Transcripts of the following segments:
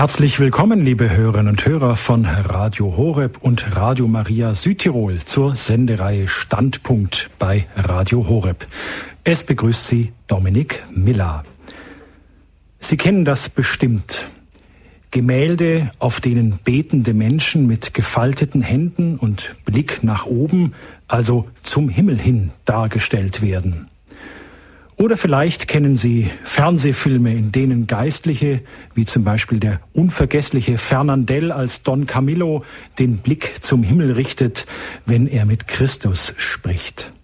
Herzlich willkommen, liebe Hörerinnen und Hörer von Radio Horeb und Radio Maria Südtirol zur Sendereihe Standpunkt bei Radio Horeb. Es begrüßt Sie Dominik Miller. Sie kennen das bestimmt. Gemälde, auf denen betende Menschen mit gefalteten Händen und Blick nach oben, also zum Himmel hin, dargestellt werden. Oder vielleicht kennen Sie Fernsehfilme, in denen Geistliche, wie zum Beispiel der unvergessliche Fernandel als Don Camillo, den Blick zum Himmel richtet, wenn er mit Christus spricht.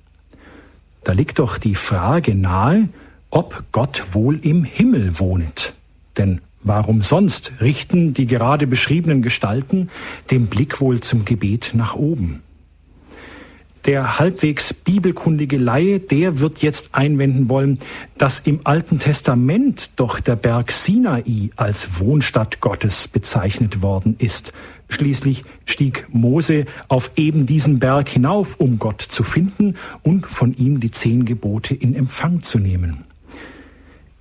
Da liegt doch die Frage nahe, ob Gott wohl im Himmel wohnt. Denn warum sonst richten die gerade beschriebenen Gestalten den Blick wohl zum Gebet nach oben? Der halbwegs bibelkundige Laie, der wird jetzt einwenden wollen, dass im Alten Testament doch der Berg Sinai als Wohnstatt Gottes bezeichnet worden ist. Schließlich stieg Mose auf eben diesen Berg hinauf, um Gott zu finden und von ihm die zehn Gebote in Empfang zu nehmen.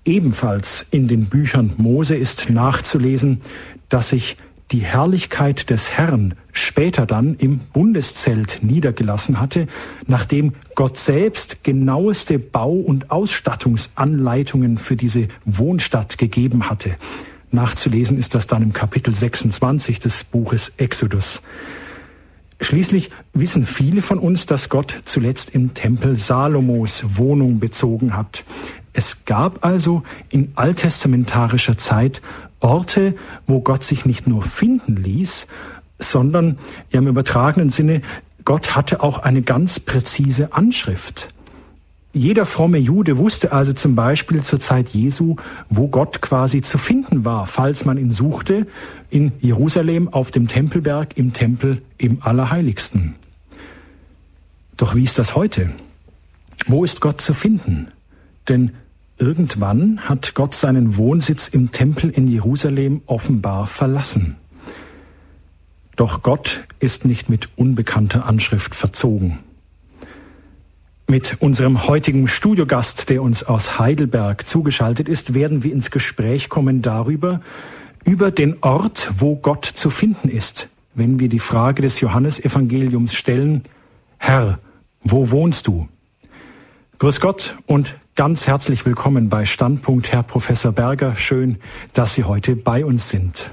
Ebenfalls in den Büchern Mose ist nachzulesen, dass sich die Herrlichkeit des Herrn später dann im Bundeszelt niedergelassen hatte, nachdem Gott selbst genaueste Bau- und Ausstattungsanleitungen für diese Wohnstadt gegeben hatte. Nachzulesen ist das dann im Kapitel 26 des Buches Exodus. Schließlich wissen viele von uns, dass Gott zuletzt im Tempel Salomos Wohnung bezogen hat. Es gab also in alttestamentarischer Zeit Orte, wo Gott sich nicht nur finden ließ, sondern im übertragenen Sinne, Gott hatte auch eine ganz präzise Anschrift. Jeder fromme Jude wusste also zum Beispiel zur Zeit Jesu, wo Gott quasi zu finden war, falls man ihn suchte, in Jerusalem auf dem Tempelberg, im Tempel im Allerheiligsten. Doch wie ist das heute? Wo ist Gott zu finden? Denn Irgendwann hat Gott seinen Wohnsitz im Tempel in Jerusalem offenbar verlassen. Doch Gott ist nicht mit unbekannter Anschrift verzogen. Mit unserem heutigen Studiogast, der uns aus Heidelberg zugeschaltet ist, werden wir ins Gespräch kommen darüber, über den Ort, wo Gott zu finden ist, wenn wir die Frage des Johannesevangeliums stellen, Herr, wo wohnst du? Grüß Gott und Ganz herzlich willkommen bei Standpunkt, Herr Professor Berger. Schön, dass Sie heute bei uns sind.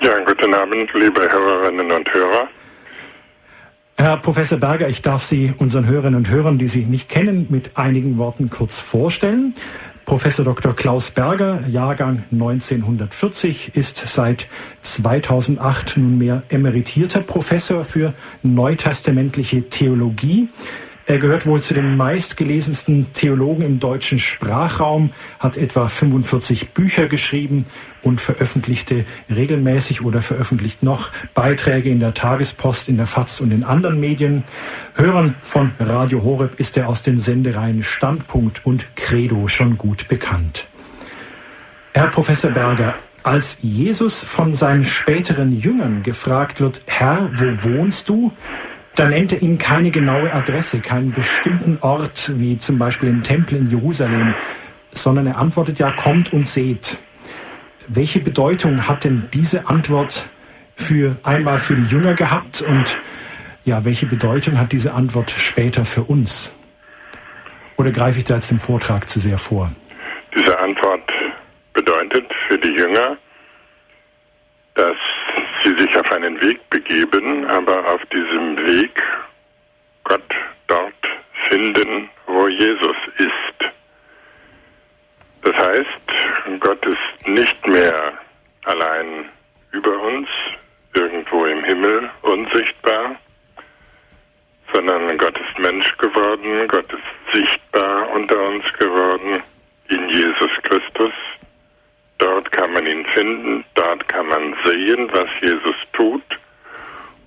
Ja, guten Abend, liebe Hörerinnen und Hörer. Herr Professor Berger, ich darf Sie unseren Hörerinnen und Hörern, die Sie nicht kennen, mit einigen Worten kurz vorstellen. Professor Dr. Klaus Berger, Jahrgang 1940, ist seit 2008 nunmehr emeritierter Professor für neutestamentliche Theologie er gehört wohl zu den meistgelesensten Theologen im deutschen Sprachraum, hat etwa 45 Bücher geschrieben und veröffentlichte regelmäßig oder veröffentlicht noch Beiträge in der Tagespost, in der FAZ und in anderen Medien. Hörern von Radio Horeb ist er aus den Sendereien Standpunkt und Credo schon gut bekannt. Herr Professor Berger, als Jesus von seinen späteren Jüngern gefragt wird, Herr, wo wohnst du? Da nennt er ihnen keine genaue Adresse, keinen bestimmten Ort, wie zum Beispiel im Tempel in Jerusalem, sondern er antwortet ja, kommt und seht. Welche Bedeutung hat denn diese Antwort für einmal für die Jünger gehabt und ja, welche Bedeutung hat diese Antwort später für uns? Oder greife ich da jetzt den Vortrag zu sehr vor? Diese Antwort bedeutet für die Jünger, dass sie sich auf einen Weg begeben, aber auf diesem Weg Gott dort finden, wo Jesus ist. Das heißt, Gott ist nicht mehr allein über uns, irgendwo im Himmel unsichtbar, sondern Gott ist Mensch geworden, Gott ist sichtbar unter uns geworden in Jesus Christus, Dort kann man ihn finden, dort kann man sehen, was Jesus tut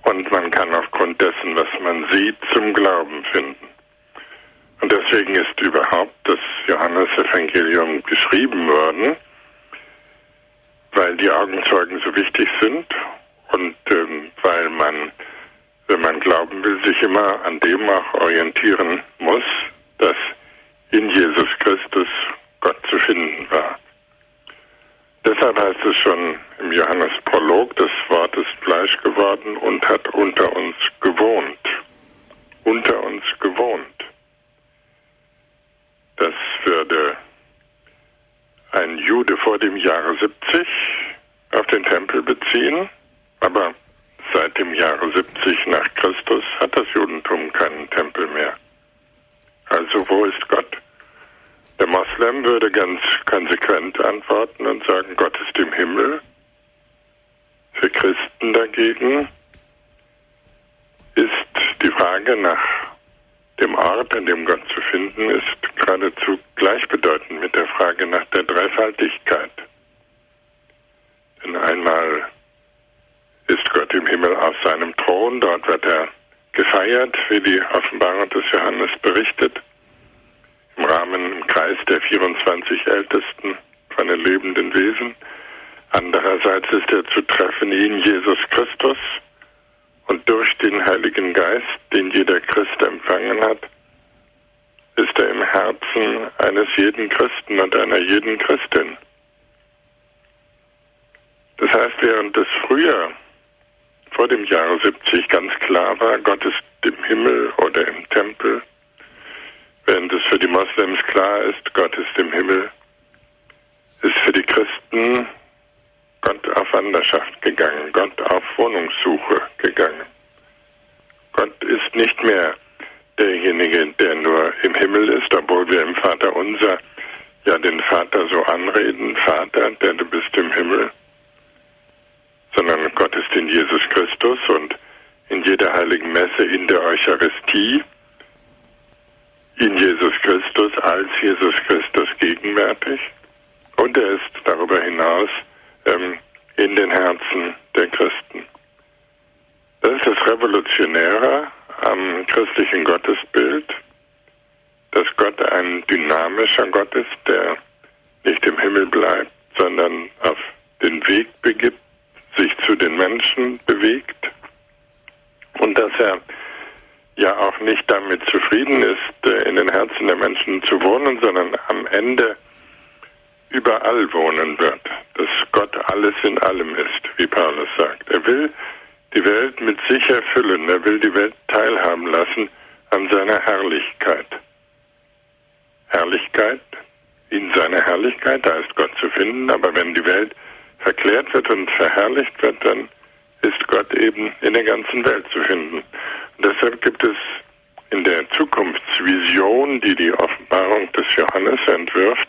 und man kann aufgrund dessen, was man sieht, zum Glauben finden. Und deswegen ist überhaupt das Johannesevangelium geschrieben worden, weil die Augenzeugen so wichtig sind und ähm, weil man, wenn man glauben will, sich immer an dem auch orientieren muss, dass in Jesus Christus Gott zu finden war. Deshalb heißt es schon im Johannes-Prolog, das Wort ist Fleisch geworden und hat unter uns gewohnt. Unter uns gewohnt. Das würde ein Jude vor dem Jahre 70 auf den Tempel beziehen, aber seit dem Jahre 70 nach Christus hat das Judentum keinen Tempel mehr. Also wo ist Gott? Der Moslem würde ganz konsequent antworten und sagen, Gott ist im Himmel. Für Christen dagegen ist die Frage nach dem Ort, an dem Gott zu finden ist, geradezu gleichbedeutend mit der Frage nach der Dreifaltigkeit. Denn einmal ist Gott im Himmel auf seinem Thron, dort wird er gefeiert, wie die Offenbarung des Johannes berichtet, im Rahmen, im Kreis der 24 Ältesten von den lebenden Wesen. Andererseits ist er zu treffen in Jesus Christus und durch den Heiligen Geist, den jeder Christ empfangen hat, ist er im Herzen eines jeden Christen und einer jeden Christin. Das heißt, während es früher vor dem Jahre 70 ganz klar war, Gott ist im Himmel oder im Tempel, während es für die Moslems klar ist, Gott ist im Himmel, ist für die Christen Gott auf Wanderschaft gegangen, Gott auf Wohnungssuche gegangen. Gott ist nicht mehr derjenige, der nur im Himmel ist, obwohl wir im Vater unser ja den Vater so anreden, Vater, der du bist im Himmel. Sondern Gott ist in Jesus Christus und in jeder heiligen Messe in der Eucharistie in Jesus Christus als Jesus Christus gegenwärtig und er ist darüber hinaus ähm, in den Herzen der Christen. Das ist das Revolutionäre am christlichen Gottesbild, dass Gott ein dynamischer Gott ist, der nicht im Himmel bleibt, sondern auf den Weg begibt sich zu den Menschen bewegt und dass er ja auch nicht damit zufrieden ist, äh, in den Herzen der Menschen zu wohnen, sondern am Ende überall wohnen wird, dass Gott alles in allem ist, wie Paulus sagt. Er will die Welt mit sich erfüllen, er will die Welt teilhaben lassen an seiner Herrlichkeit. Herrlichkeit, in seiner Herrlichkeit, da ist Gott zu finden, aber wenn die Welt verklärt wird und verherrlicht wird, dann ist Gott eben in der ganzen Welt zu finden. Deshalb gibt es in der Zukunftsvision, die die Offenbarung des Johannes entwirft,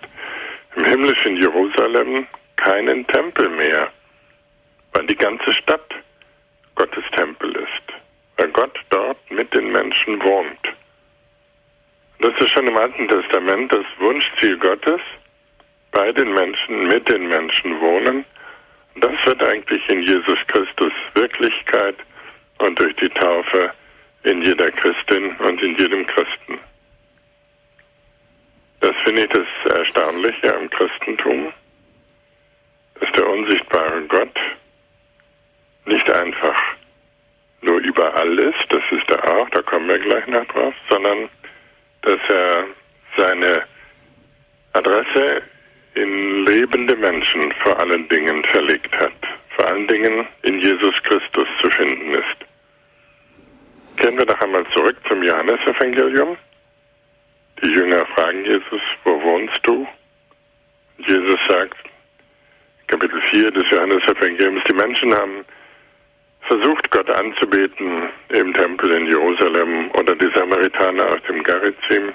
im himmlischen Jerusalem keinen Tempel mehr, weil die ganze Stadt Gottes Tempel ist, weil Gott dort mit den Menschen wohnt. Das ist schon im Alten Testament das Wunschziel Gottes, bei den Menschen, mit den Menschen wohnen das wird eigentlich in Jesus Christus Wirklichkeit und durch die Taufe in jeder Christin und in jedem Christen. Das finde ich das Erstaunliche am Christentum, dass der unsichtbare Gott nicht einfach nur überall ist, das ist er auch, da kommen wir gleich noch drauf, sondern dass er seine Adresse in lebende Menschen vor allen Dingen verlegt hat, vor allen Dingen in Jesus Christus zu finden ist. Kehren wir noch einmal zurück zum Johannesevangelium. Die Jünger fragen Jesus, wo wohnst du? Jesus sagt, Kapitel 4 des Johannesevangeliums, die Menschen haben versucht, Gott anzubeten im Tempel in Jerusalem oder die Samaritaner aus dem Garizim.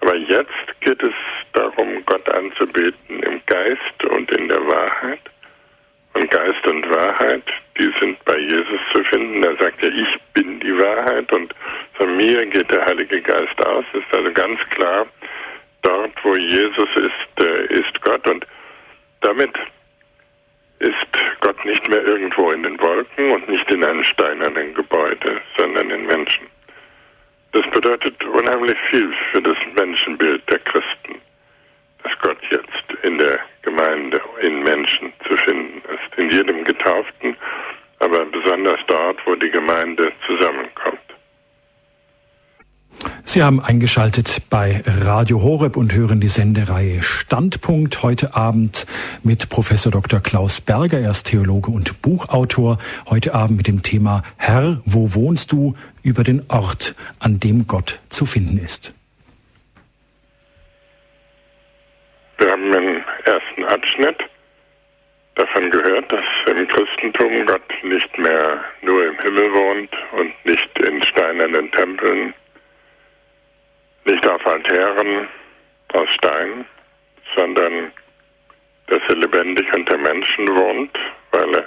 Aber jetzt geht es darum, Gott anzubeten im Geist und in der Wahrheit. Und Geist und Wahrheit, die sind bei Jesus zu finden. Er sagt ja, ich bin die Wahrheit und von mir geht der Heilige Geist aus. Ist also ganz klar, dort, wo Jesus ist, äh, ist Gott. Und damit ist Gott nicht mehr irgendwo in den Wolken und nicht in einem steinernen Gebäude, sondern in Menschen. Das bedeutet unheimlich viel für das Menschenbild der Christen, Gott jetzt in der Gemeinde, in Menschen zu finden ist, in jedem Getauften, aber besonders dort, wo die Gemeinde zusammenkommt. Sie haben eingeschaltet bei Radio Horeb und hören die Sendereihe Standpunkt heute Abend mit Professor Dr. Klaus Berger. Er ist Theologe und Buchautor. Heute Abend mit dem Thema Herr, wo wohnst du? über den Ort, an dem Gott zu finden ist. Wir haben im ersten Abschnitt davon gehört, dass im Christentum Gott nicht mehr nur im Himmel wohnt und nicht in steinernen Tempeln nicht auf Altären aus Stein, sondern dass er lebendig unter Menschen wohnt, weil er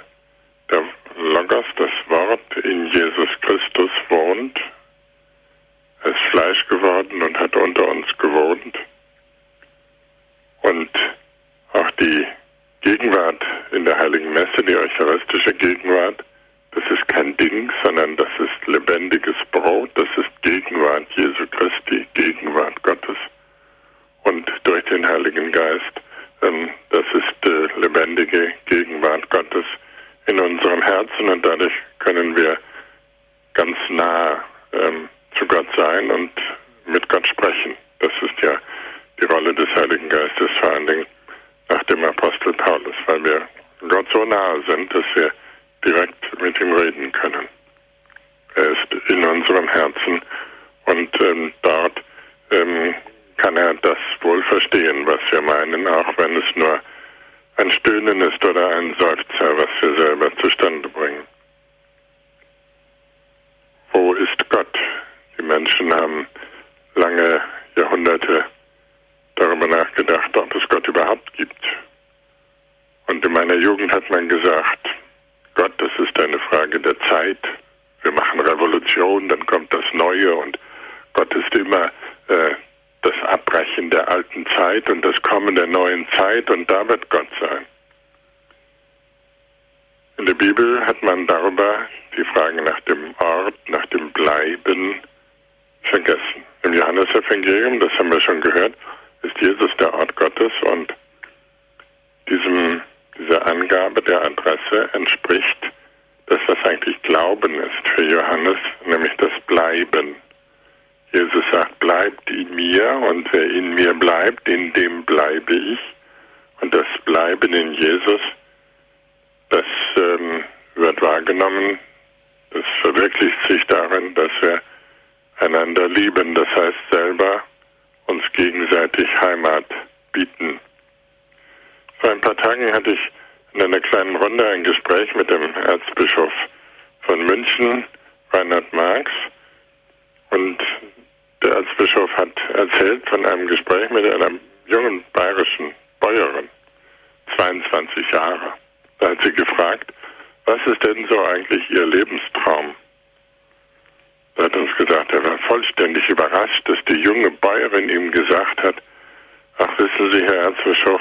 ach wissen Sie, Herr Erzbischof,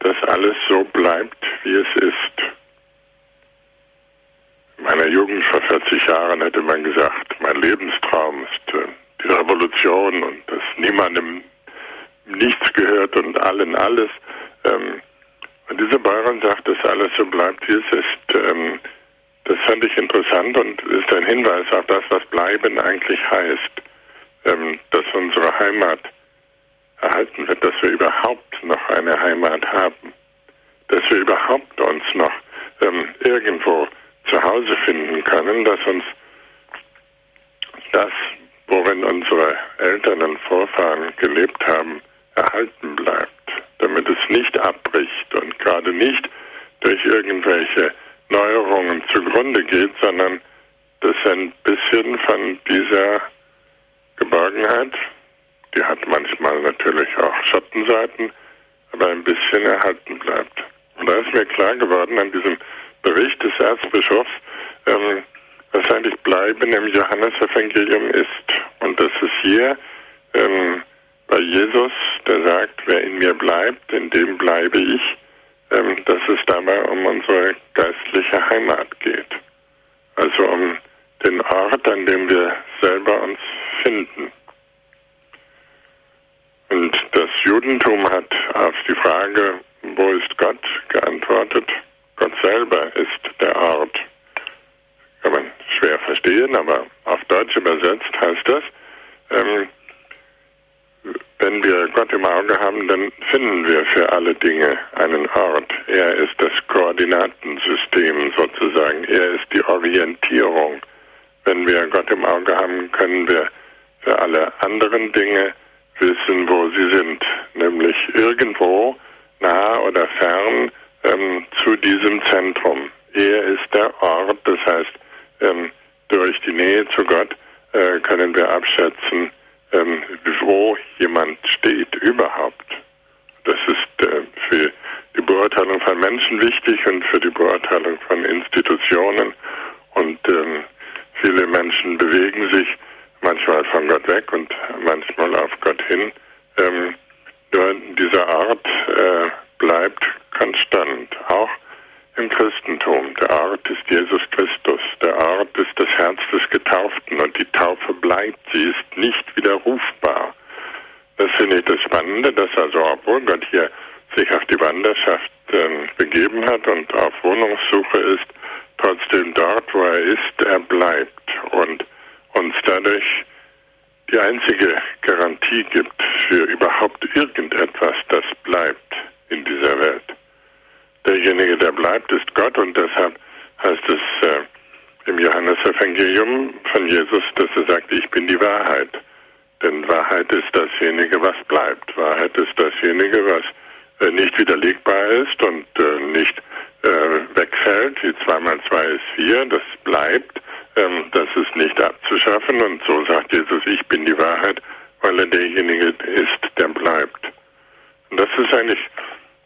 dass alles so bleibt, wie es ist. In meiner Jugend vor 40 Jahren hätte man gesagt, mein Lebenstraum ist äh, die Revolution und dass niemandem nichts gehört und allen alles. Ähm, und diese Bäuerin sagt, dass alles so bleibt, wie es ist. Ähm, das fand ich interessant und ist ein Hinweis auf das, was bleiben eigentlich heißt. Ähm, dass unsere Heimat erhalten wird, dass wir überhaupt noch eine Heimat haben, dass wir überhaupt uns noch ähm, irgendwo zu Hause finden können, dass uns das, worin unsere Eltern und Vorfahren gelebt haben, erhalten bleibt, damit es nicht abbricht und gerade nicht durch irgendwelche Neuerungen zugrunde geht, sondern dass ein bisschen von dieser Geborgenheit, die hat manchmal natürlich auch Schattenseiten, aber ein bisschen erhalten bleibt. Und da ist mir klar geworden an diesem Bericht des Erzbischofs, ähm, was eigentlich Bleiben im Johannesevangelium ist. Und das ist hier ähm, bei Jesus, der sagt, wer in mir bleibt, in dem bleibe ich, ähm, dass es dabei um unsere geistliche Heimat geht. Also um den Ort, an dem wir selber uns finden. Und das Judentum hat auf die Frage, wo ist Gott, geantwortet, Gott selber ist der Ort. Kann man schwer verstehen, aber auf Deutsch übersetzt heißt das, ähm, wenn wir Gott im Auge haben, dann finden wir für alle Dinge einen Ort. Er ist das Koordinatensystem sozusagen. Er ist die Orientierung. Wenn wir Gott im Auge haben, können wir für alle anderen Dinge wissen, wo sie sind. Nämlich irgendwo nah oder fern ähm, zu diesem Zentrum. Er ist der Ort, das heißt, ähm, durch die Nähe zu Gott äh, können wir abschätzen, ähm, wo jemand steht überhaupt. Das ist äh, für die Beurteilung von Menschen wichtig und für die Beurteilung von Institutionen. Und ähm, viele Menschen bewegen sich manchmal von Gott weg und manchmal auf Gott hin. Ähm, nur dieser Art äh, bleibt konstant, auch im Christentum. Der Ort ist Jesus Christus. Der Ort ist das Herz des Getauften und die Taufe bleibt. Sie ist nicht widerrufbar. Das finde ich das Spannende, dass also, obwohl Gott hier sich auf die Wanderschaft äh, begeben hat und auf Wohnungssuche ist, trotzdem dort, wo er ist, er bleibt dadurch die einzige Garantie gibt für überhaupt irgendetwas, das bleibt in dieser Welt derjenige, der bleibt, ist Gott und deshalb heißt es äh, im Johannesevangelium von Jesus, dass er sagt, ich bin die Wahrheit. Denn Wahrheit ist dasjenige, was bleibt. Wahrheit ist dasjenige, was äh, nicht widerlegbar ist und äh, nicht äh, wegfällt. Wie zwei mal zwei ist vier, das bleibt. Ähm, das ist nicht abzuschaffen. Und so sagt Jesus, ich bin die Wahrheit, weil er derjenige ist, der bleibt. Und das ist eigentlich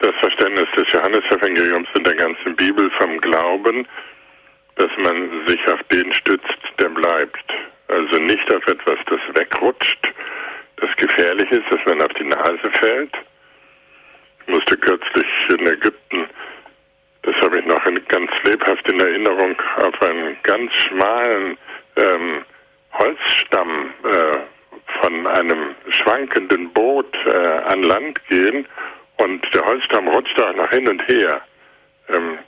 das Verständnis des Johannesevangeliums in der ganzen Bibel vom Glauben, dass man sich auf den stützt, der bleibt. Also nicht auf etwas, das wegrutscht, das gefährlich ist, dass man auf die Nase fällt. Ich musste kürzlich in Ägypten, das habe ich noch ganz lebhaft in Erinnerung, auf einen ganz schmalen ähm, Holzstamm äh, von einem schwankenden Boot äh, an Land gehen und der Holzstamm rutscht auch nach hin und her. Ähm,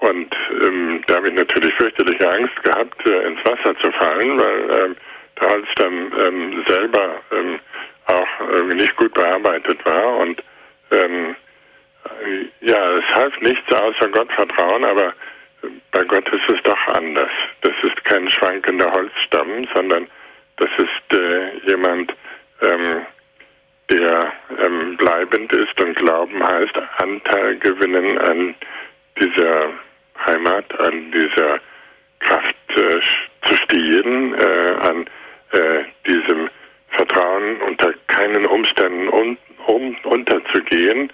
und ähm, da habe ich natürlich fürchterliche Angst gehabt, äh, ins Wasser zu fallen, weil ähm, der Holzstamm ähm, selber ähm, auch irgendwie nicht gut bearbeitet war. Und ähm, ja, es half nichts außer Gott vertrauen, aber bei Gott ist es doch anders. Das ist kein schwankender Holzstamm, sondern das ist äh, jemand, ähm, der ähm, bleibend ist und Glauben heißt Anteil gewinnen an dieser Heimat, an dieser Kraft äh, zu stehen, äh, an äh, diesem Vertrauen unter keinen Umständen un, um, unterzugehen.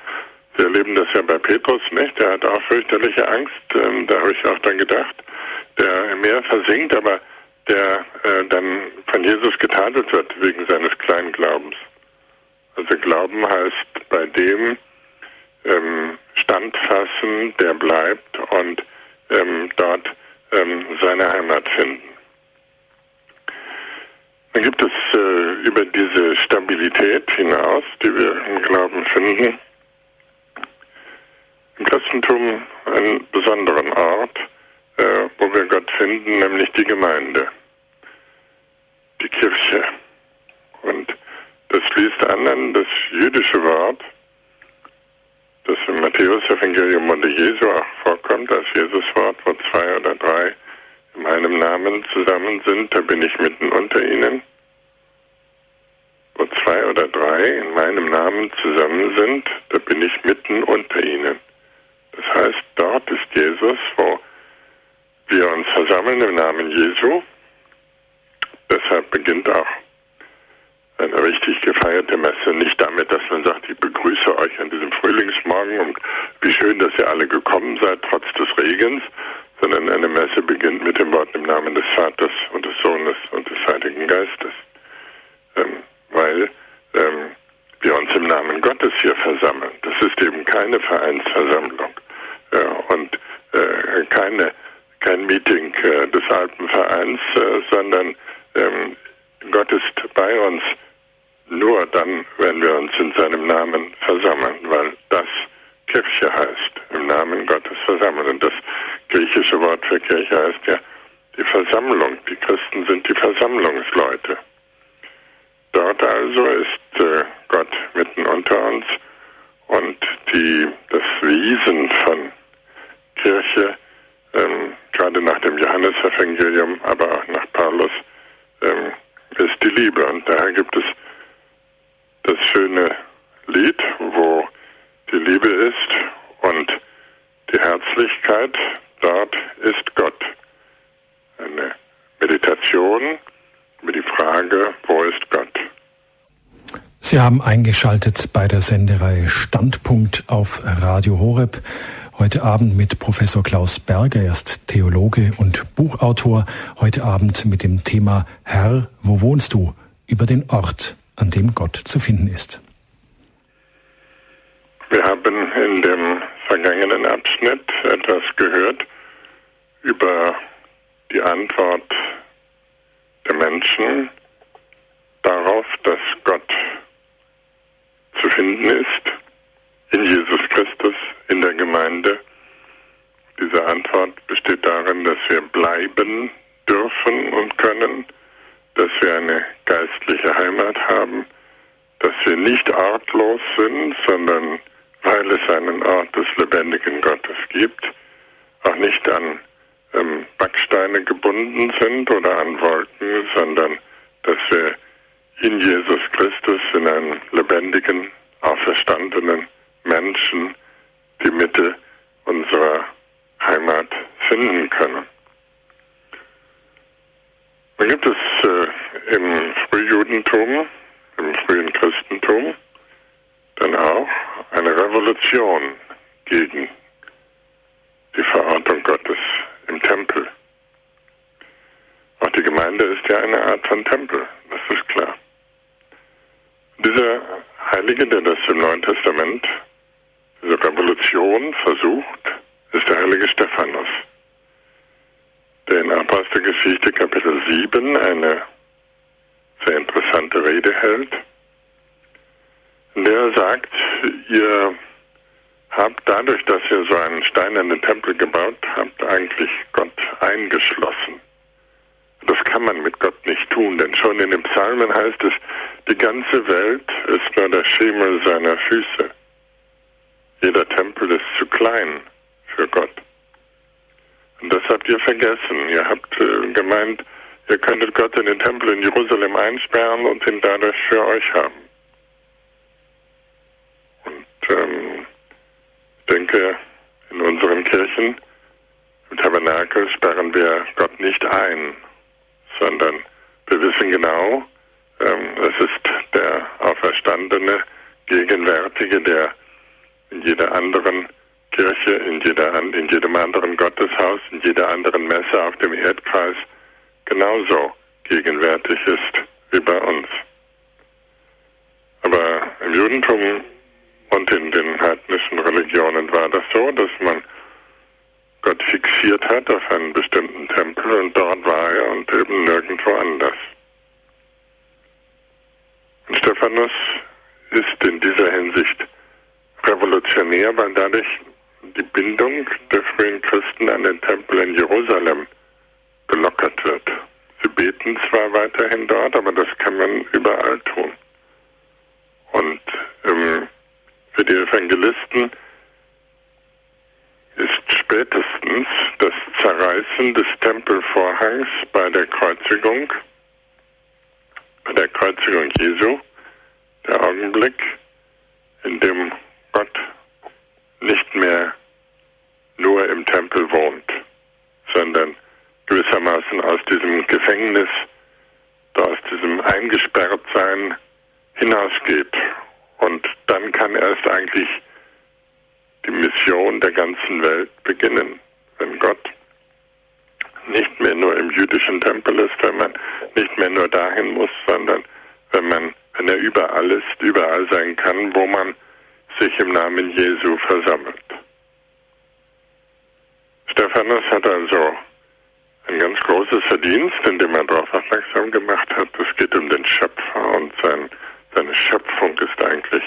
Wir erleben das ja bei Petrus nicht. Der hat auch fürchterliche Angst. Ähm, da habe ich auch dann gedacht, der im Meer versinkt, aber der äh, dann von Jesus getadelt wird wegen seines kleinen Glaubens. Also Glauben heißt bei dem ähm, standfassen, der bleibt und ähm, dort ähm, seine Heimat finden. Dann gibt es äh, über diese Stabilität hinaus, die wir im Glauben finden, Christentum einen besonderen Ort, äh, wo wir Gott finden, nämlich die Gemeinde, die Kirche. Und das schließt an an das jüdische Wort, das im Matthäus-Evangelium unter Jesu auch vorkommt, als Jesus-Wort, wo zwei oder drei in meinem Namen zusammen sind, da bin ich mitten unter ihnen. Wo zwei oder drei in meinem Namen zusammen sind, da bin ich mitten unter ihnen. Das heißt, dort ist Jesus, wo wir uns versammeln im Namen Jesu. Deshalb beginnt auch eine richtig gefeierte Messe. Nicht damit, dass man sagt, ich begrüße euch an diesem Frühlingsmorgen und wie schön, dass ihr alle gekommen seid, trotz des Regens, sondern eine Messe beginnt mit dem Wort im Namen des Vaters und des Sohnes und des Heiligen Geistes. Ähm, weil ähm, wir uns im Namen Gottes hier versammeln. Das ist eben keine Vereinsversammlung und äh, keine, kein Meeting äh, des Alpenvereins, äh, sondern ähm, Gott ist bei uns nur dann, wenn wir uns in seinem Namen versammeln, weil das Kirche heißt, im Namen Gottes versammeln. Und das griechische Wort für Kirche heißt ja die Versammlung. Die Christen sind die Versammlungsleute. Dort also ist äh, Gott mitten unter uns und die, das Wesen von Kirche, ähm, gerade nach dem Johannesevangelium, aber auch nach Paulus, ähm, ist die Liebe. Und daher gibt es das schöne Lied, wo die Liebe ist und die Herzlichkeit, dort ist Gott. Eine Meditation über die Frage, wo ist Gott? Sie haben eingeschaltet bei der Sendereihe Standpunkt auf Radio Horeb. Heute Abend mit Professor Klaus Berger, er ist Theologe und Buchautor. Heute Abend mit dem Thema Herr, wo wohnst du? Über den Ort, an dem Gott zu finden ist. Wir haben in dem vergangenen Abschnitt etwas gehört über die Antwort der Menschen darauf, dass Gott zu finden ist in Jesus Christus, in der Gemeinde. Diese Antwort besteht darin, dass wir bleiben dürfen und können, dass wir eine geistliche Heimat haben, dass wir nicht artlos sind, sondern weil es einen Ort des lebendigen Gottes gibt, auch nicht an ähm, Backsteine gebunden sind oder an Wolken, sondern dass wir in Jesus Christus, in einen lebendigen, auferstandenen Menschen die Mitte unserer Heimat finden können. Dann gibt es äh, im Frühjudentum, im frühen Christentum, dann auch eine Revolution gegen die Verortung Gottes im Tempel. Auch die Gemeinde ist ja eine Art von Tempel, das ist klar. Dieser Heilige, der das im Neuen Testament Revolution versucht, ist der heilige Stephanus, der in Apostelgeschichte Kapitel 7 eine sehr interessante Rede hält, in der er sagt, ihr habt dadurch, dass ihr so einen steinernen Tempel gebaut habt, eigentlich Gott eingeschlossen. Das kann man mit Gott nicht tun, denn schon in den Psalmen heißt es, die ganze Welt ist nur der Schemel seiner Füße. Jeder Tempel ist zu klein für Gott. Und das habt ihr vergessen. Ihr habt äh, gemeint, ihr könntet Gott in den Tempel in Jerusalem einsperren und ihn dadurch für euch haben. Und ähm, ich denke, in unseren Kirchen, im Tabernakel, sperren wir Gott nicht ein, sondern wir wissen genau, ähm, es ist der Auferstandene, Gegenwärtige, der in jeder anderen Kirche, in, jeder, in jedem anderen Gotteshaus, in jeder anderen Messe auf dem Erdkreis genauso gegenwärtig ist wie bei uns. Aber im Judentum und in den heidnischen Religionen war das so, dass man Gott fixiert hat auf einen bestimmten Tempel und dort war er und eben nirgendwo anders. Und Stephanus ist in dieser Hinsicht revolutionär, weil dadurch die Bindung der frühen Christen an den Tempel in Jerusalem gelockert wird. Sie beten zwar weiterhin dort, aber das kann man überall tun. Und ähm, für die Evangelisten ist spätestens das Zerreißen des Tempelvorhangs bei der Kreuzigung, bei der Kreuzigung Jesu, der Augenblick, in dem Gott nicht mehr nur im Tempel wohnt, sondern gewissermaßen aus diesem Gefängnis, aus diesem Eingesperrtsein hinausgeht. Und dann kann erst eigentlich die Mission der ganzen Welt beginnen, wenn Gott nicht mehr nur im jüdischen Tempel ist, wenn man nicht mehr nur dahin muss, sondern wenn man, wenn er überall ist, überall sein kann, wo man sich im Namen Jesu versammelt. Stephanus hat also ein ganz großes Verdienst, indem er darauf aufmerksam gemacht hat, es geht um den Schöpfer und sein, seine Schöpfung ist eigentlich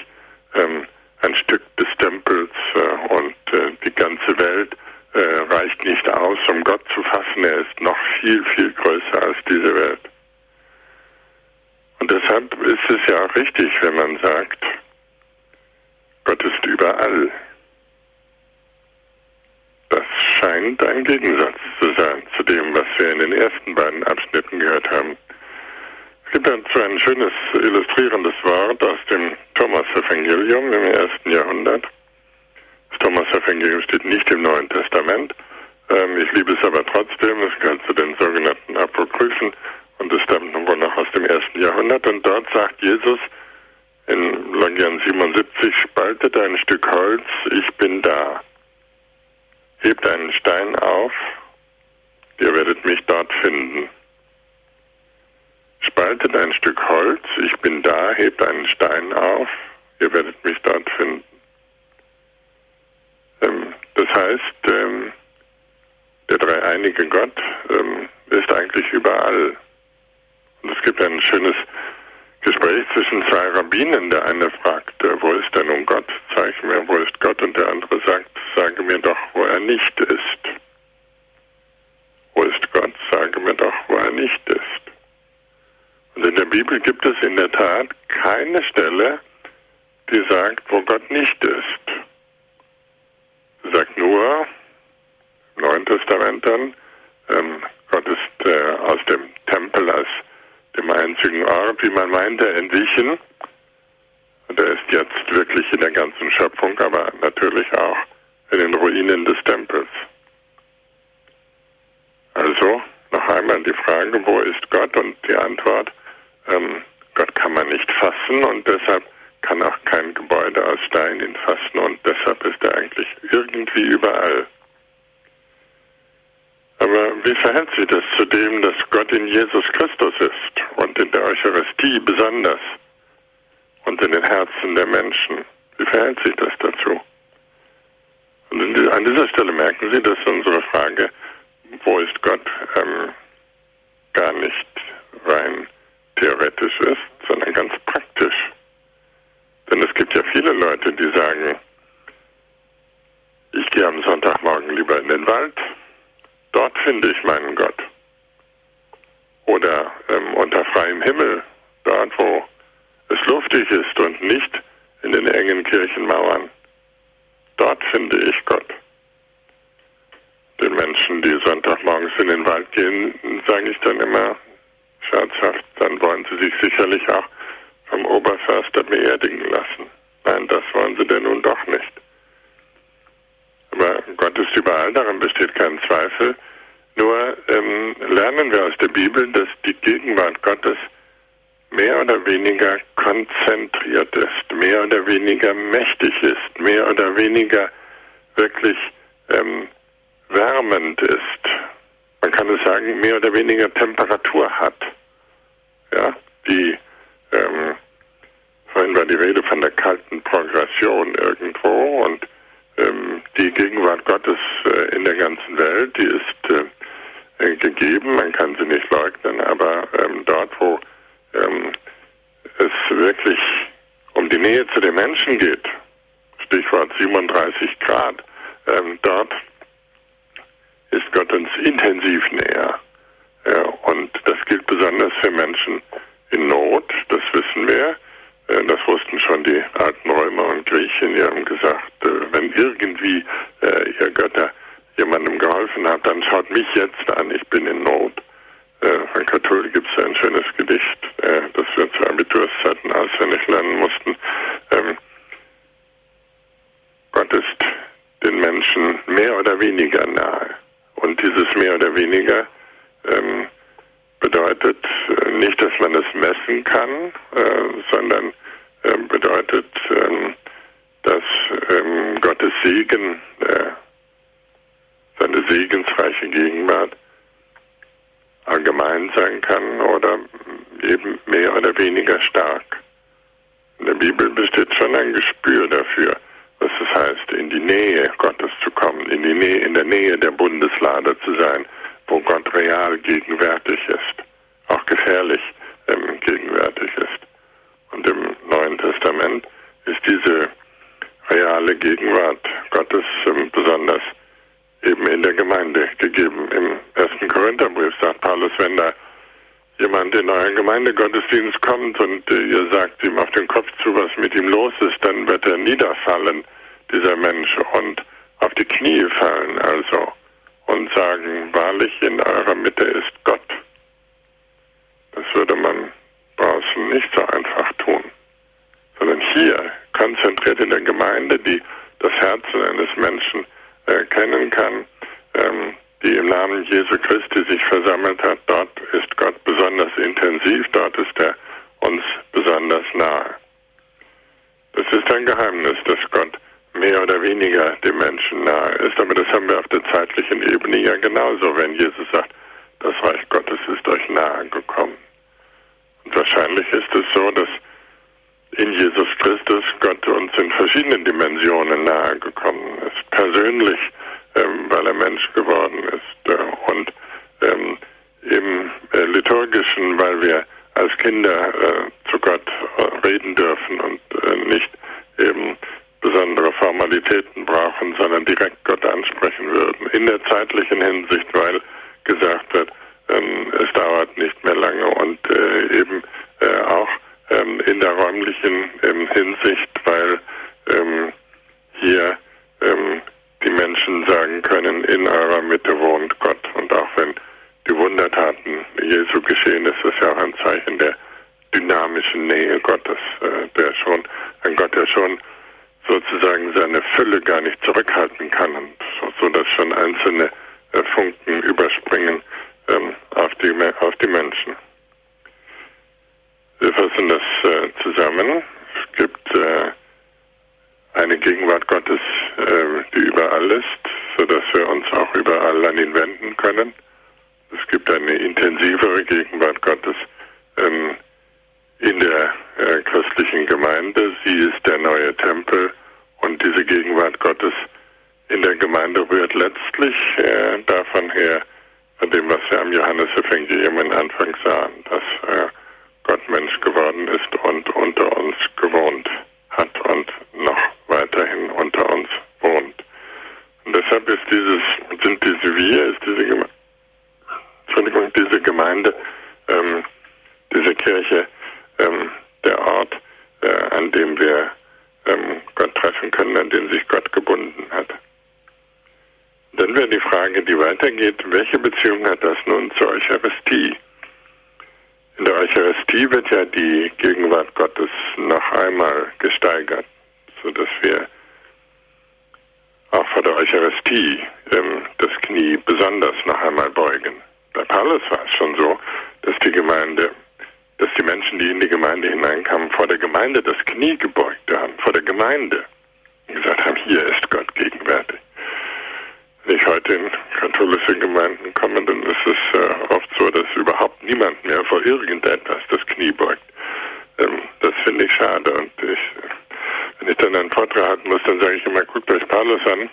ähm, ein Stück des Tempels äh, und äh, die ganze Welt äh, reicht nicht aus, um Gott zu fassen. Er ist noch viel, viel größer als diese Welt. Und deshalb ist es ja auch richtig, wenn man sagt, Gott ist überall. Das scheint ein Gegensatz zu sein zu dem, was wir in den ersten beiden Abschnitten gehört haben. Es gibt dazu ein schönes illustrierendes Wort aus dem Thomas-Evangelium im ersten Jahrhundert. Das Thomas-Evangelium steht nicht im Neuen Testament. Ähm, ich liebe es aber trotzdem. Es gehört zu den sogenannten Apokryphen und es stammt wohl noch aus dem ersten Jahrhundert. Und dort sagt Jesus in Longian 77, spaltet ein Stück Holz, ich bin da hebt einen Stein auf, ihr werdet mich dort finden. Spaltet ein Stück Holz, ich bin da, hebt einen Stein auf, ihr werdet mich dort finden. Ähm, das heißt, ähm, der dreieinige Gott ähm, ist eigentlich überall. Und es gibt ein schönes Gespräch zwischen zwei Rabbinen. Der eine fragt, äh, wo ist denn nun Gott? Zeig mir, wo ist Gott? Und der andere sagt, sage mir doch, wo er nicht ist. Wo ist Gott? Sage mir doch, wo er nicht ist. Und in der Bibel gibt es in der Tat keine Stelle, die sagt, wo Gott nicht ist. Sie sagt nur, im Neuen Testament dann, ähm, Gott ist äh, aus dem Tempel als einzigen Ort, wie man meinte, entwichen. Und er ist jetzt wirklich in der ganzen Schöpfung, aber natürlich auch in den Ruinen des Tempels. Also noch einmal die Frage, wo ist Gott? Und die Antwort, ähm, Gott kann man nicht fassen und deshalb kann auch kein Gebäude aus Stein ihn fassen und deshalb ist er eigentlich irgendwie überall. Aber wie verhält sich das zu dem, dass Gott in Jesus Christus ist und in der Eucharistie besonders und in den Herzen der Menschen? Wie verhält sich das dazu? Und an dieser Stelle merken Sie, dass unsere Frage, wo ist Gott, ähm, gar nicht rein theoretisch ist, sondern ganz praktisch. Denn es gibt ja viele Leute, die sagen, ich gehe am Sonntagmorgen lieber in den Wald, Dort finde ich meinen Gott. Oder ähm, unter freiem Himmel, dort wo es luftig ist und nicht in den engen Kirchenmauern. Dort finde ich Gott. Den Menschen, die Sonntagmorgens in den Wald gehen, sage ich dann immer scherzhaft, dann wollen sie sich sicherlich auch vom Oberförster beerdigen lassen. Nein, das wollen sie denn nun doch nicht. Aber Gott ist überall, daran besteht kein Zweifel. Nur ähm, lernen wir aus der Bibel, dass die Gegenwart Gottes mehr oder weniger konzentriert ist, mehr oder weniger mächtig ist, mehr oder weniger wirklich ähm, wärmend ist. Man kann es sagen, mehr oder weniger Temperatur hat. Ja, die ähm, vorhin war die Rede von der kalten Progression irgendwo und die Gegenwart Gottes äh, in der ganzen Welt, die ist äh, gegeben, man kann sie nicht leugnen, aber ähm, dort, wo ähm, es wirklich um die Nähe zu den Menschen geht, Stichwort 37 Grad, ähm, dort ist Gott uns intensiv näher. Und das gilt besonders für Menschen in Not, das wissen wir. Äh, das wussten schon die alten Römer und Griechen. Die haben gesagt, äh, wenn irgendwie äh, ihr Götter jemandem geholfen habt, dann schaut mich jetzt an, ich bin in Not. Von Katholik gibt es ein schönes Gedicht, das wir zu Abiturszeiten auswendig lernen mussten. Ähm, Gott ist den Menschen mehr oder weniger nahe. Und dieses mehr oder weniger ähm, bedeutet nicht, dass man es messen kann, äh, sondern bedeutet, ähm, dass ähm, Gottes Segen, äh, seine segensreiche Gegenwart allgemein sein kann oder eben mehr oder weniger stark. In der Bibel besteht schon ein Gespür dafür, was es heißt, in die Nähe Gottes zu kommen, in, die Nähe, in der Nähe der Bundeslade zu sein, wo Gott real gegenwärtig ist, auch gefährlich ähm, gegenwärtig ist. Und im Neuen Testament ist diese reale Gegenwart Gottes ähm, besonders eben in der Gemeinde gegeben. Im ersten Korintherbrief sagt Paulus, wenn da jemand in euren Gemeindegottesdienst kommt und äh, ihr sagt ihm auf den Kopf zu, was mit ihm los ist, dann wird er niederfallen, dieser Mensch, und auf die Knie fallen, also, und sagen, wahrlich in eurer Mitte ist Gott. Das würde man draußen nicht so einfach tun, sondern hier, konzentriert in der Gemeinde, die das Herzen eines Menschen erkennen kann, ähm, die im Namen Jesu Christi sich versammelt hat, dort ist Gott besonders intensiv, dort ist er uns besonders nahe. Das ist ein Geheimnis, dass Gott mehr oder weniger dem Menschen nahe ist, aber das haben wir auf der zeitlichen Ebene ja genauso, wenn Jesus sagt, das Reich Gottes ist euch nahe gekommen. Wahrscheinlich ist es so, dass in Jesus Christus Gott uns in verschiedenen Dimensionen nahe gekommen ist. Persönlich ähm, weil er Mensch geworden ist. Äh, und ähm, im äh, liturgischen, weil wir als Kinder äh, zu Gott äh, reden dürfen und äh, nicht eben besondere Formalitäten brauchen, sondern direkt Gott ansprechen würden. In der zeitlichen Hinsicht, weil gesagt wird, es dauert nicht mehr lange und äh, eben auch ähm, in der räumlichen ähm, Hinsicht, weil ähm, hier ähm, die Menschen sagen können, in eurer Mitte wohnt Gott. Und auch wenn die Wundertaten Jesu geschehen, ist es ja auch ein Zeichen der dynamischen Nähe Gottes, äh, der schon, ein Gott, der schon sozusagen seine Fülle gar nicht zurückhalten kann und so, dass schon einzelne äh, Funken überspringen ähm, auf, die, auf die Menschen. Wir fassen das äh, zusammen. Es gibt äh, eine Gegenwart Gottes, äh, die überall ist, sodass wir uns auch überall an ihn wenden können. Es gibt eine intensivere Gegenwart Gottes ähm, in der äh, christlichen Gemeinde. Sie ist der neue Tempel und diese Gegenwart Gottes in der Gemeinde rührt letztlich äh, davon her, von dem, was wir am Johannesevangelium in Anfang sahen, dass äh, Gott Mensch geworden ist und unter uns gewohnt hat und noch weiterhin unter uns wohnt. Und deshalb ist dieses, sind diese wir, ist diese Gemeinde, Entschuldigung, diese Gemeinde, ähm, diese Kirche, ähm, der Ort, äh, an dem wir ähm, Gott treffen können, an den sich Gott gebunden hat. Dann wäre die Frage, die weitergeht, welche Beziehung hat das nun zur Eucharistie? In der Eucharistie wird ja die Gegenwart Gottes noch einmal gesteigert sodass wir auch vor der Eucharistie ähm, das Knie besonders noch einmal beugen. Bei Paulus war es schon so, dass die Gemeinde, dass die Menschen, die in die Gemeinde hineinkamen, vor der Gemeinde das Knie gebeugt haben, vor der Gemeinde und gesagt haben, hier ist Gott gegenwärtig. Ich heute in katholische Gemeinden komme, dann ist es äh, oft so, dass überhaupt niemand mehr vor irgendetwas das Knie beugt. Ähm, das finde ich schade und ich wenn ich dann einen Vortrag halten muss, dann sage ich immer, guckt euch Paulus an.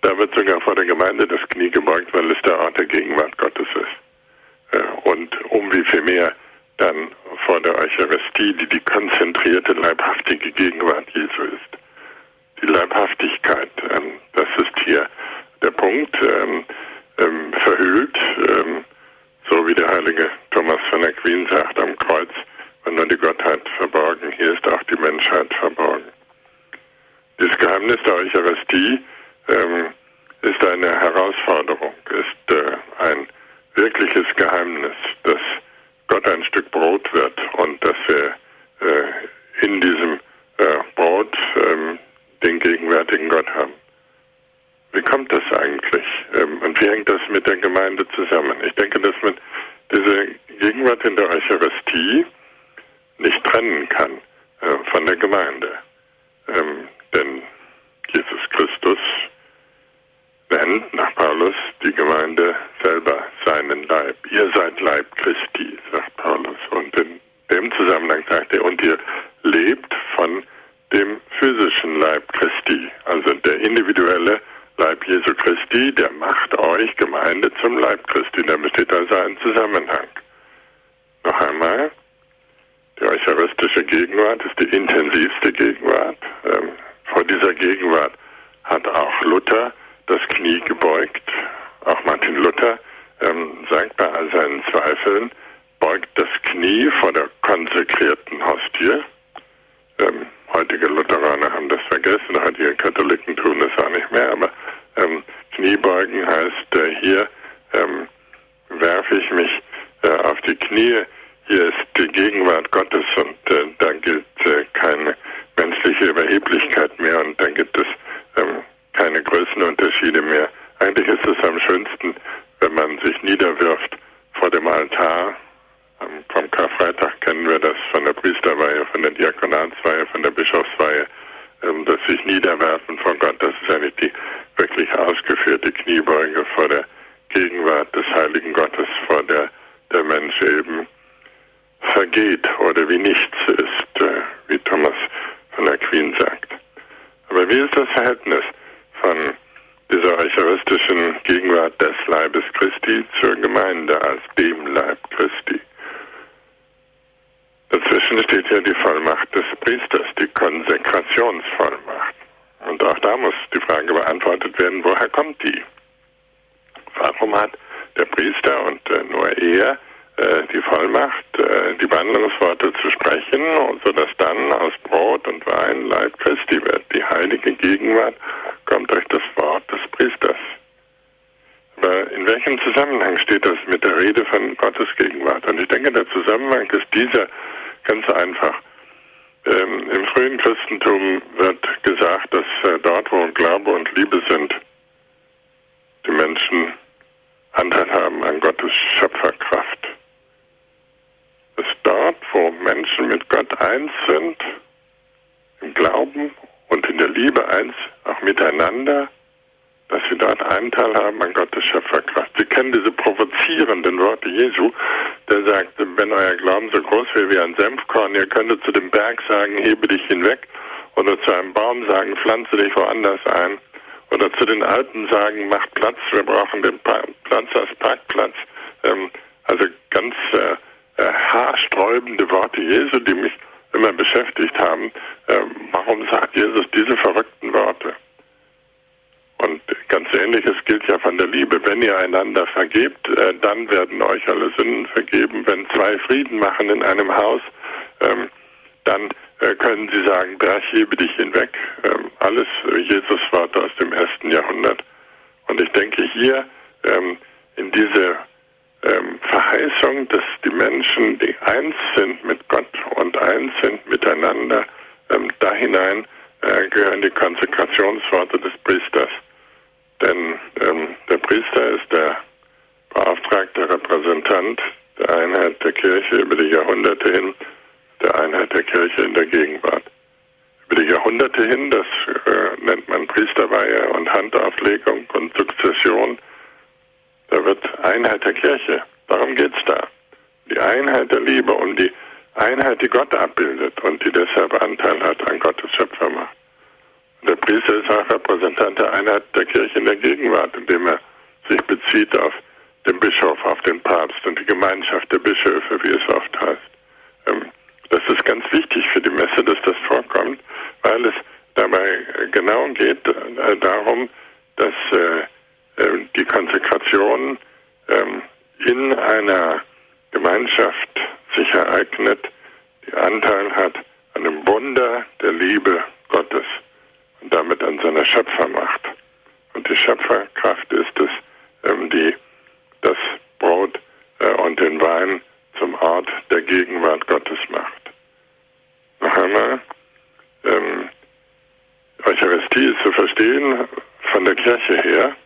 Da wird sogar vor der Gemeinde das Knie gebeugt, weil es der Ort der Gegenwart Gottes ist. Äh, und um wie viel mehr dann vor der Eucharistie, die die konzentrierte, leibhaftige Gegenwart Jesu ist. Die Leibhaftigkeit, ähm, das ist hier der Punkt, ähm, ähm, verhüllt, so wie der heilige Thomas von Aquin sagt, am Kreuz und nur die Gottheit verborgen. Hier ist auch die Menschheit verborgen. Das Geheimnis der Eucharistie ähm, ist eine Herausforderung, ist äh, ein wirkliches Geheimnis, dass Gott ein Stück Brot wird und dass wir äh, in diesem äh, Brot ähm, den gegenwärtigen Gott haben. Wie kommt das eigentlich? Ähm, und wie hängt das mit der Gemeinde zusammen? Ich denke, dass man diese Gegenwart in der Eucharistie nicht trennen kann äh, von der Gemeinde. Ähm, denn Jesus Christus nennt nach Paulus die Gemeinde selber seinen Leib. Ihr seid Leib Christi, sagt Paulus. Und in dem Zusammenhang sagt er, und ihr lebt von dem physischen Leib Christi. Also der individuelle Leib Jesu Christi, der macht euch Gemeinde zum Leib Christi. Da besteht also ein Zusammenhang. Noch einmal, die eucharistische Gegenwart ist die intensivste Gegenwart. Ähm, vor dieser Gegenwart hat auch Luther das Knie gebeugt. Auch Martin Luther ähm, sagt bei all seinen Zweifeln, beugt das Knie vor der konsekrierten Hostie. Ähm, heutige Lutheraner haben das vergessen, heutige Katholiken tun das auch nicht mehr, aber ähm, Kniebeugen heißt, äh, hier ähm, werfe ich mich äh, auf die Knie, hier ist die Gegenwart Gottes und äh, da gilt äh, keine menschliche Überheblichkeit mehr und da gibt es ähm, keine Größenunterschiede mehr. Eigentlich ist es am schönsten, wenn man sich niederwirft vor dem Altar. Vom Karfreitag kennen wir das von der Priesterweihe, von der Diakonatsweihe, von der Bischofsweihe, ähm, das sich niederwerfen vor Gott. Das ist eigentlich die wirklich ausgeführte Kniebeuge vor der Gegenwart des heiligen Gottes, vor der der Mensch eben vergeht oder wie nichts ist, äh, wie Thomas von der Queen sagt. Aber wie ist das Verhältnis von dieser eucharistischen Gegenwart des Leibes Christi zur Gemeinde als dem Leib Christi? Dazwischen steht ja die Vollmacht des Priesters, die Konsekrationsvollmacht. Und auch da muss die Frage beantwortet werden, woher kommt die? Warum hat der Priester und äh, nur er äh, die Vollmacht, äh, die Wandlungsworte zu sprechen, sodass dann aus Brot und Wein Leib Christi wird. Die heilige Gegenwart kommt durch das Wort des Priesters. In welchem Zusammenhang steht das mit der Rede von Gottes Gegenwart? Und ich denke, der Zusammenhang ist dieser ganz einfach. Ähm, Im frühen Christentum wird gesagt, dass äh, dort, wo Glaube und Liebe sind, die Menschen Anteil haben an Gottes Schöpferkraft dass dort, wo Menschen mit Gott eins sind, im Glauben und in der Liebe eins, auch miteinander, dass sie dort einen Teil haben an Gottes Schöpferkraft. Sie kennen diese provozierenden Worte Jesu, der sagt, wenn euer Glauben so groß wäre wie ein Senfkorn, ihr könntet zu dem Berg sagen, hebe dich hinweg, oder zu einem Baum sagen, pflanze dich woanders ein, oder zu den Alten sagen, macht Platz, wir brauchen den pa Platz als Parkplatz. Ähm, also ganz äh, äh, haarsträubende Worte Jesu, die mich immer beschäftigt haben. Äh, warum sagt Jesus diese verrückten Worte? Und ganz ähnliches gilt ja von der Liebe. Wenn ihr einander vergebt, äh, dann werden euch alle Sünden vergeben. Wenn zwei Frieden machen in einem Haus, ähm, dann äh, können sie sagen, Berg, hebe dich hinweg. Ähm, alles Jesus Worte aus dem ersten Jahrhundert. Und ich denke hier ähm, in diese ähm, Verheißung, dass die Menschen, die eins sind mit Gott und eins sind miteinander, ähm, da hinein äh, gehören die Konsekrationsworte des Priesters. Denn ähm, der Priester ist der beauftragte Repräsentant der Einheit der Kirche über die Jahrhunderte hin, der Einheit der Kirche in der Gegenwart. Über die Jahrhunderte hin, das äh, nennt man Priesterweihe und Handauflegung und Sukzession, da wird Einheit der Kirche. Darum geht es da. Die Einheit der Liebe, um die Einheit, die Gott abbildet und die deshalb Anteil hat an Gottes Schöpfermacht. Der Priester ist auch Repräsentant der Einheit der Kirche in der Gegenwart, indem er sich bezieht auf den Bischof, auf den Papst und die Gemeinschaft der Bischöfe, wie es oft heißt. Ähm, das ist ganz wichtig für die Messe, dass das vorkommt, weil es dabei genau geht äh, darum, dass äh, äh, die Konsekration ähm, in einer Gemeinschaft sich ereignet, die Anteil hat an dem Wunder der Liebe Gottes und damit an seiner Schöpfermacht. Und die Schöpferkraft ist es, ähm, die das Brot äh, und den Wein zum Ort der Gegenwart Gottes macht. Noch einmal, ähm, Eucharistie ist zu verstehen von der Kirche her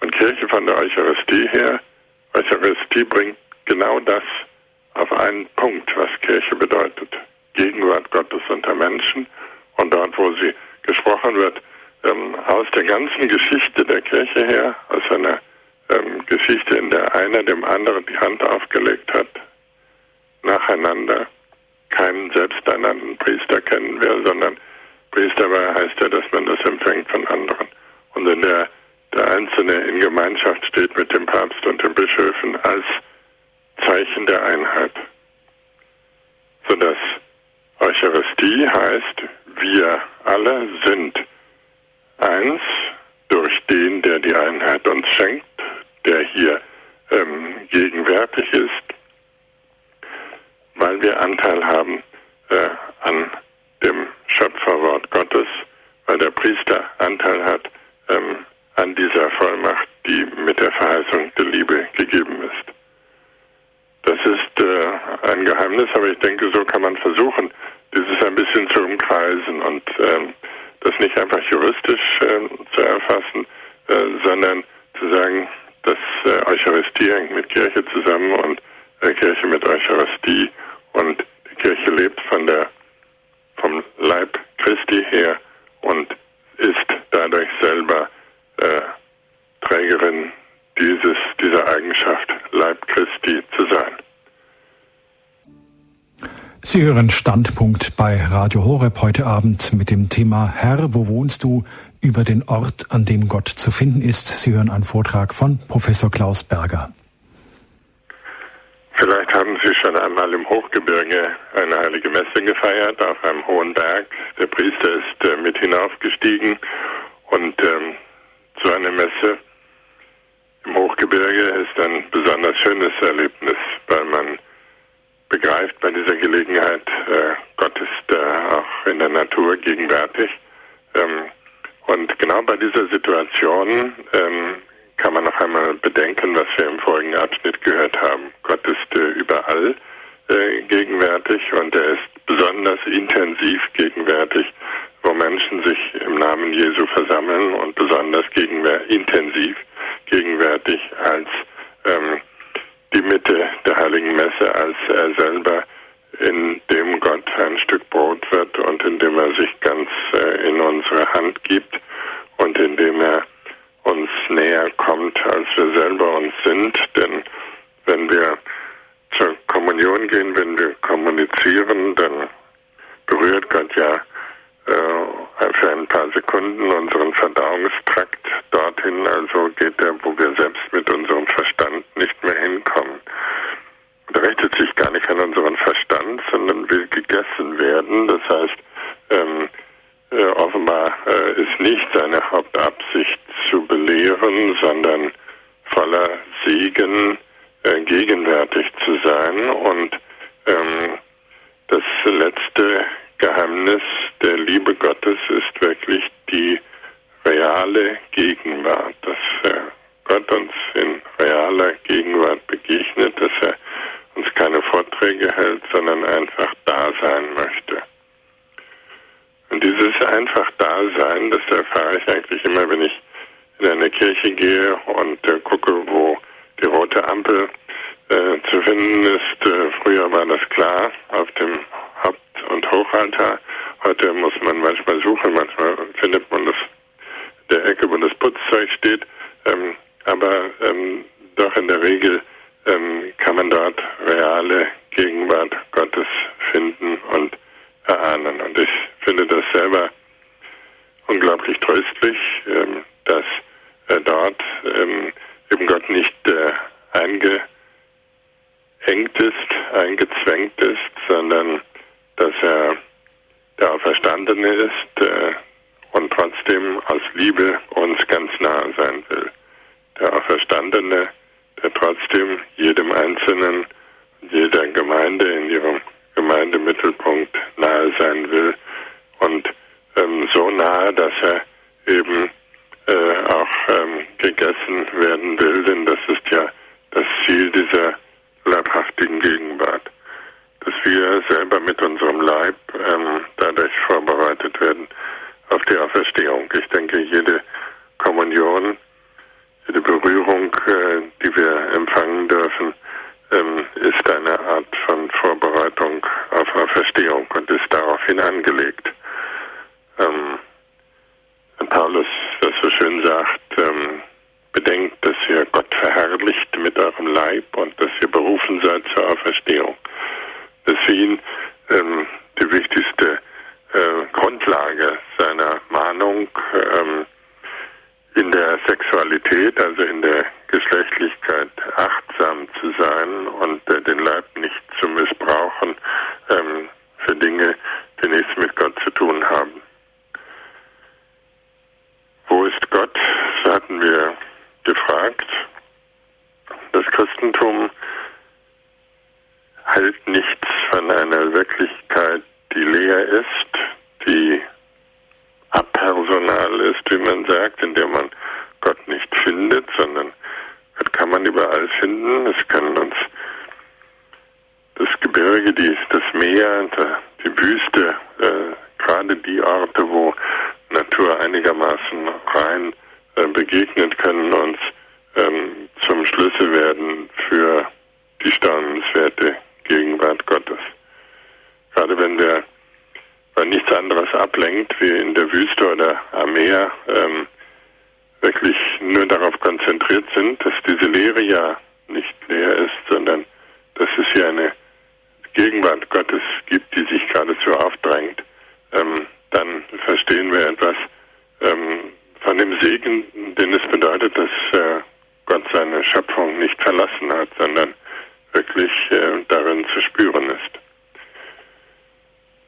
und Kirche von der Eucharistie her, Eucharistie bringt genau das auf einen Punkt, was Kirche bedeutet. Gegenwart Gottes unter Menschen und dort, wo sie gesprochen wird, ähm, aus der ganzen Geschichte der Kirche her, aus einer ähm, Geschichte, in der einer dem anderen die Hand aufgelegt hat, nacheinander keinen selbsternannten Priester kennen will, sondern Priester heißt ja, dass man das empfängt von anderen. Und in der der Einzelne in Gemeinschaft steht mit dem Papst und den Bischöfen als Zeichen der Einheit. Sodass Eucharistie heißt, wir alle sind eins durch den, der die Einheit uns schenkt, der hier ähm, gegenwärtig ist, weil wir Anteil haben äh, an dem Schöpferwort Gottes, weil der Priester Anteil hat ähm, an dieser Vollmacht, die mit der Verheißung der Liebe gegeben ist. Das ist äh, ein Geheimnis, aber ich denke, so kann man versuchen, dieses ein bisschen zu umkreisen und ähm, das nicht einfach juristisch äh, zu erfassen, äh, sondern zu sagen, dass äh, Eucharistie hängt mit Kirche zusammen und äh, Kirche mit Eucharistie und die Kirche lebt von der vom Leib Christi her und ist dadurch selber äh, Trägerin dieses, dieser Eigenschaft, Leib Christi zu sein. Sie hören Standpunkt bei Radio Horeb heute Abend mit dem Thema Herr, wo wohnst du? über den Ort, an dem Gott zu finden ist. Sie hören einen Vortrag von Professor Klaus Berger. Vielleicht haben Sie schon einmal im Hochgebirge eine heilige Messe gefeiert, auf einem hohen Berg. Der Priester ist äh, mit hinaufgestiegen und ähm, so eine Messe im Hochgebirge ist ein besonders schönes Erlebnis, weil man begreift bei dieser Gelegenheit, äh, Gott ist äh, auch in der Natur gegenwärtig. Ähm, und genau bei dieser Situation ähm, kann man noch einmal bedenken, was wir im vorigen Abschnitt gehört haben. Gott ist äh, überall äh, gegenwärtig und er ist besonders intensiv gegenwärtig, wo Menschen sich im Namen Jesu versammeln und besonders gegenwär intensiv gegenwärtig als ähm, die Mitte der heiligen Messe, als er selber in dem Gott ein Stück Brot wird und in dem er sich ganz äh, in unsere Hand gibt und in dem er uns näher kommt, als wir selber uns sind. Denn wenn wir zur Kommunion gehen, wenn wir kommunizieren, dann berührt Gott ja äh, für ein paar Sekunden unseren Verdauungstrakt dorthin, also geht er, wo wir selbst mit unserem Verstand nicht mehr hinkommen. Und richtet sich gar nicht an unseren Verstand, sondern will gegessen werden. Das heißt, ähm, äh, offenbar äh, ist nicht seine Hauptabsicht zu belehren, sondern voller Segen äh, gegenwärtig zu sein. Und ähm, das letzte Geheimnis der Liebe Gottes ist wirklich Christentum hält nichts von einer Wirklichkeit, die leer ist, die apersonal ist, wie man sagt, in der man Gott nicht findet, sondern Gott kann man überall finden. Es können uns das Gebirge, die, das Meer, die Wüste, äh, gerade die Orte, wo Natur einigermaßen rein äh, begegnet, können uns ähm, zum Schlüssel werden für die staunenswerte Gegenwart Gottes. Gerade wenn wir, weil nichts anderes ablenkt, wie in der Wüste oder am Meer, ähm, wirklich nur darauf konzentriert sind, dass diese Lehre ja nicht leer ist, sondern dass es hier eine Gegenwart Gottes gibt, die sich geradezu aufdrängt, ähm, dann verstehen wir etwas ähm, von dem Segen, den es bedeutet, dass äh, Gott seine Schöpfung nicht verlassen hat, sondern wirklich äh, darin zu spüren ist.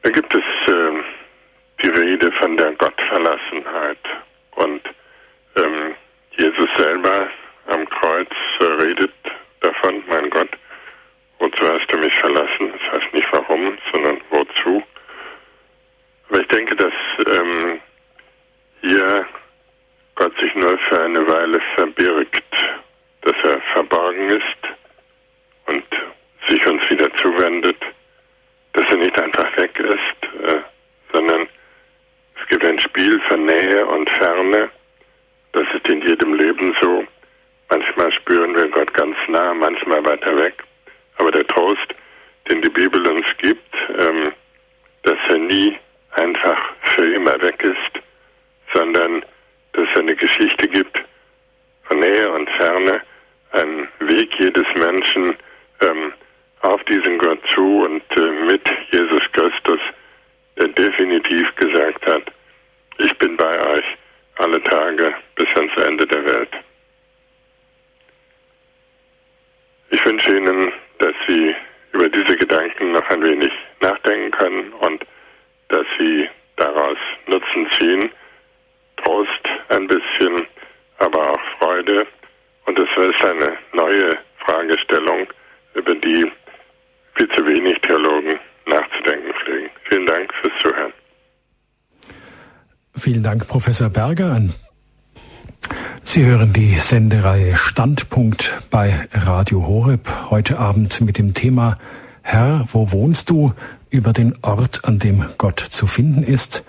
Da gibt es äh, die Rede von der Gottverlassenheit und ähm, Jesus selber am Kreuz äh, redet davon, mein Gott, wozu hast du mich verlassen? Das heißt nicht warum, sondern wozu. Aber ich denke, dass ähm, hier Gott sich nur für eine Weile verbirgt, dass er verborgen ist und sich uns wieder zuwendet, dass er nicht einfach weg ist, äh, sondern es gibt ein Spiel von Nähe und Ferne. Das ist in jedem Leben so. Manchmal spüren wir Gott ganz nah, manchmal weiter weg. Aber der Trost, den die Bibel uns gibt, ähm, dass er nie einfach für immer weg ist, sondern dass es eine Geschichte gibt von Nähe und Ferne, ein Weg jedes Menschen ähm, auf diesen Gott zu und äh, mit Jesus Christus, der definitiv gesagt hat, ich bin bei euch alle Tage bis ans Ende der Welt. Ich wünsche Ihnen, dass Sie über diese Gedanken noch ein wenig nachdenken können und dass Sie daraus Nutzen ziehen, Trost ein bisschen, aber auch Freude. Und es ist eine neue Fragestellung, über die viel zu wenig Theologen nachzudenken pflegen. Vielen Dank fürs Zuhören. Vielen Dank, Professor Berger. Sie hören die Sendereihe Standpunkt bei Radio Horeb heute Abend mit dem Thema Herr, wo wohnst du? über den Ort, an dem Gott zu finden ist.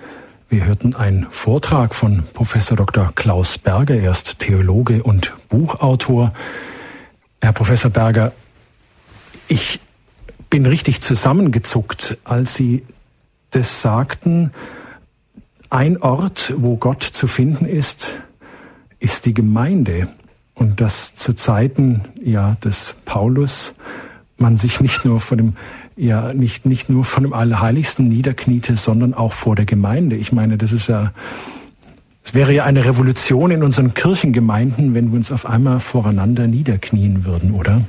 Wir hörten einen Vortrag von Professor Dr. Klaus Berger, er ist Theologe und Buchautor. Herr Professor Berger, ich bin richtig zusammengezuckt, als Sie das sagten. Ein Ort, wo Gott zu finden ist, ist die Gemeinde. Und dass zu Zeiten ja, des Paulus man sich nicht nur vor dem ja nicht, nicht nur von dem Allerheiligsten niederkniete, sondern auch vor der Gemeinde. Ich meine, das ist ja, es wäre ja eine Revolution in unseren Kirchengemeinden, wenn wir uns auf einmal voreinander niederknien würden, oder?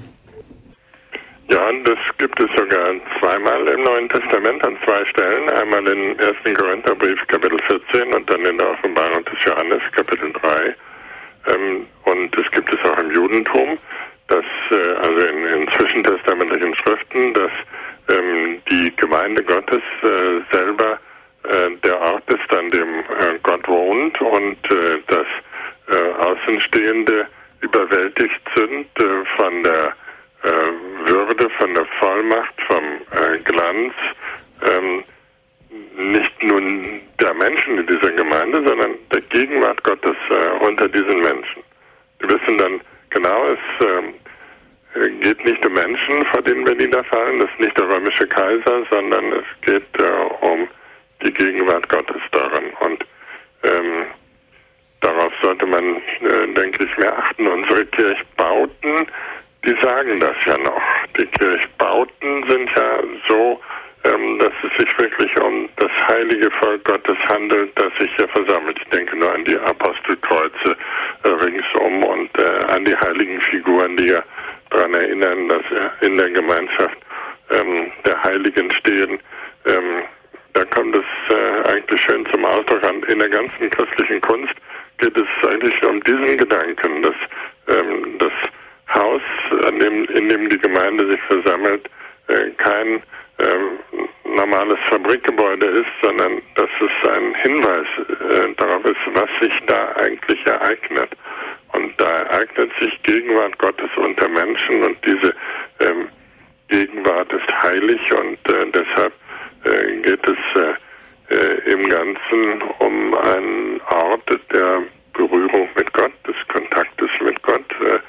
Ja, das gibt es sogar zweimal im Neuen Testament an zwei Stellen. Einmal in 1. Korintherbrief Kapitel 14 und dann in der Offenbarung des Johannes Kapitel 3. Ähm, und es gibt es auch im Judentum, dass, äh, also in, in zwischentestamentlichen Schriften, dass ähm, die Gemeinde Gottes äh, selber äh, der Ort ist, an dem äh, Gott wohnt und äh, dass äh, Außenstehende überwältigt sind äh, von der Würde, von der Vollmacht, vom Glanz, ähm, nicht nur der Menschen in dieser Gemeinde, sondern der Gegenwart Gottes unter diesen Menschen. Die wissen dann genau, es ähm, geht nicht um Menschen, vor denen wir niederfallen, das ist nicht der römische Kaiser, sondern es geht äh, um die Gegenwart Gottes darin. Und ähm, darauf sollte man, äh, denke ich, mehr achten. Unsere Kirchbauten, die sagen das ja noch. Die Kirchbauten sind ja so, ähm, dass es sich wirklich um das heilige Volk Gottes handelt, das sich hier versammelt. Ich denke nur an die Apostelkreuze äh, ringsum und äh, an die heiligen Figuren, die ja daran erinnern, dass wir in der Gemeinschaft ähm, der Heiligen stehen. Ähm, da kommt es äh, eigentlich schön zum Ausdruck an. In der ganzen christlichen Kunst geht es eigentlich um diesen Gedanken, dass ähm, das Haus, dem, in dem die Gemeinde sich versammelt, äh, kein äh, normales Fabrikgebäude ist, sondern dass es ein Hinweis äh, darauf ist, was sich da eigentlich ereignet. Ereignet sich Gegenwart Gottes unter Menschen und diese ähm, Gegenwart ist heilig und äh, deshalb äh, geht es äh, äh im Ganzen um einen Ort der Berührung mit Gott, des Kontaktes mit Gott, äh,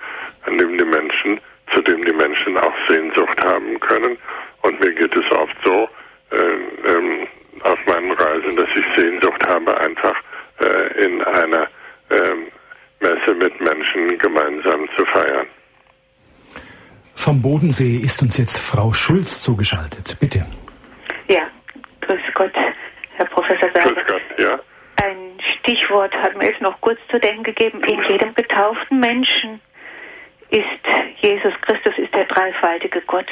an dem die Menschen, zu dem die Menschen auch Sehnsucht haben können. Und mir geht es oft so äh, ähm, auf meinen Reisen, dass ich Sehnsucht habe, einfach in einer ähm, Messe mit Menschen gemeinsam zu feiern. Vom Bodensee ist uns jetzt Frau Schulz zugeschaltet. Bitte. Ja, grüß Gott, Herr Professor Sage. Grüß Gott, ja. Ein Stichwort hat mir jetzt noch kurz zu denken gegeben. In jedem getauften Menschen ist Jesus Christus, ist der dreifaltige Gott.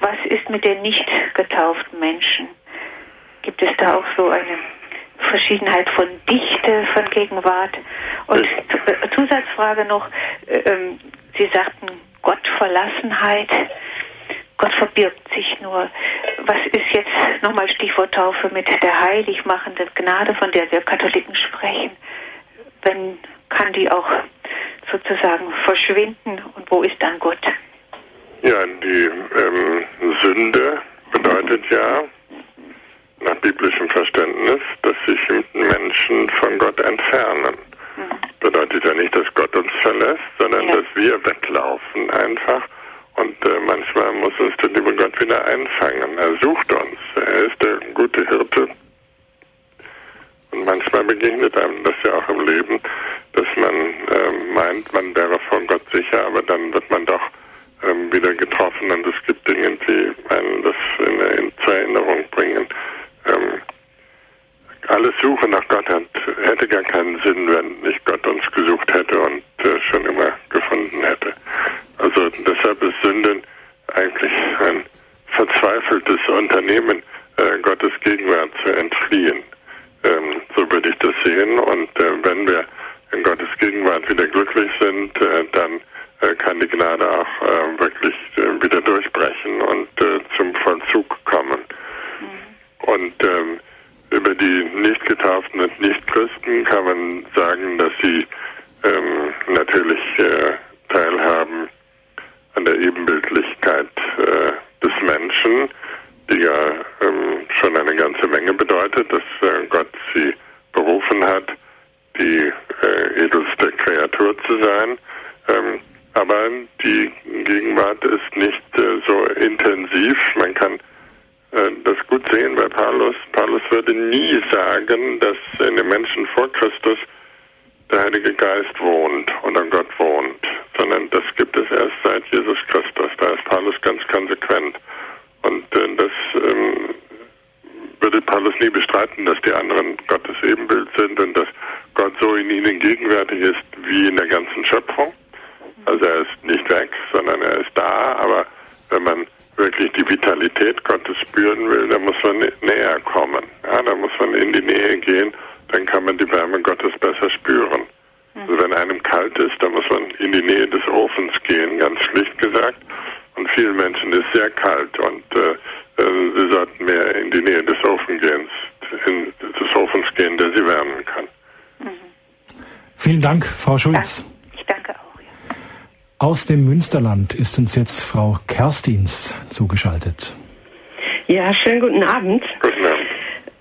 Was ist mit den nicht getauften Menschen? Gibt es da auch so eine Verschiedenheit von Dichte, von Gegenwart? Und Zusatzfrage noch, äh, ähm, Sie sagten Gottverlassenheit. Gott verbirgt sich nur. Was ist jetzt nochmal Stichwort Taufe mit der heiligmachenden Gnade, von der wir Katholiken sprechen? Wenn kann die auch sozusagen verschwinden und wo ist dann Gott? Ja, die ähm, Sünde bedeutet ja nach biblischem Verständnis, dass sich Menschen von Gott entfernen. Mhm. Bedeutet ja nicht, dass Gott uns verlässt, sondern ja. dass wir weglaufen einfach. Und äh, manchmal muss uns der liebe Gott wieder einfangen. Er sucht uns. Er ist der gute Hirte. Und manchmal begegnet einem das ja auch im Leben, dass man äh, meint, man wäre vor Gott sicher, aber dann wird man doch ähm, wieder getroffen und es gibt Dinge, die einen das in, in, zur Erinnerung bringen. Ähm, alles Suche nach Gott hat, hätte gar keinen Sinn, wenn nicht Gott uns gesucht hätte und äh, schon immer gefunden hätte. Also deshalb ist Sünden eigentlich ein verzweifeltes Unternehmen, äh, Gottes Gegenwart zu entfliehen. Ähm, so würde ich das sehen. Und äh, wenn wir in Gottes Gegenwart wieder glücklich sind, äh, dann äh, kann die Gnade auch äh, wirklich wieder durchbrechen und zum Vollzug kommen. Mhm. Und ähm, über die nicht getauften und Nicht-Christen kann man sagen, dass sie ähm, natürlich äh, teilhaben an der Ebenbildlichkeit äh, des Menschen, die ja ähm, schon eine ganze Menge bedeutet, dass äh, Gott sie berufen hat, die äh, edelste Kreatur zu sein. Ähm, aber die Gegenwart ist nicht äh, so intensiv. Man kann äh, das gut sehen bei Paulus. Paulus würde nie sagen, dass in den Menschen vor Christus der Heilige Geist wohnt oder Gott wohnt, sondern das gibt es erst seit Jesus Christus. Da ist Paulus ganz konsequent. Und äh, das ähm, würde Paulus nie bestreiten, dass die anderen Gottes Ebenbild sind und dass Gott so in ihnen gegenwärtig ist wie in der ganzen Schöpfung. Also er ist nicht weg, sondern er ist da, aber wenn man wirklich die Vitalität Gottes spüren will, dann muss man näher kommen. Ja, da muss man in die Nähe gehen, dann kann man die Wärme Gottes besser spüren. Also wenn einem kalt ist, dann muss man in die Nähe des Ofens gehen, ganz schlicht gesagt. Und vielen Menschen ist sehr kalt und äh sie sollten mehr in die Nähe des Ofens gehen, in, des Ofens gehen, der sie wärmen kann. Mhm. Vielen Dank, Frau Schulz. Ich danke auch. Aus dem Münsterland ist uns jetzt Frau Kerstins zugeschaltet. Ja, schönen guten Abend. Guten Abend.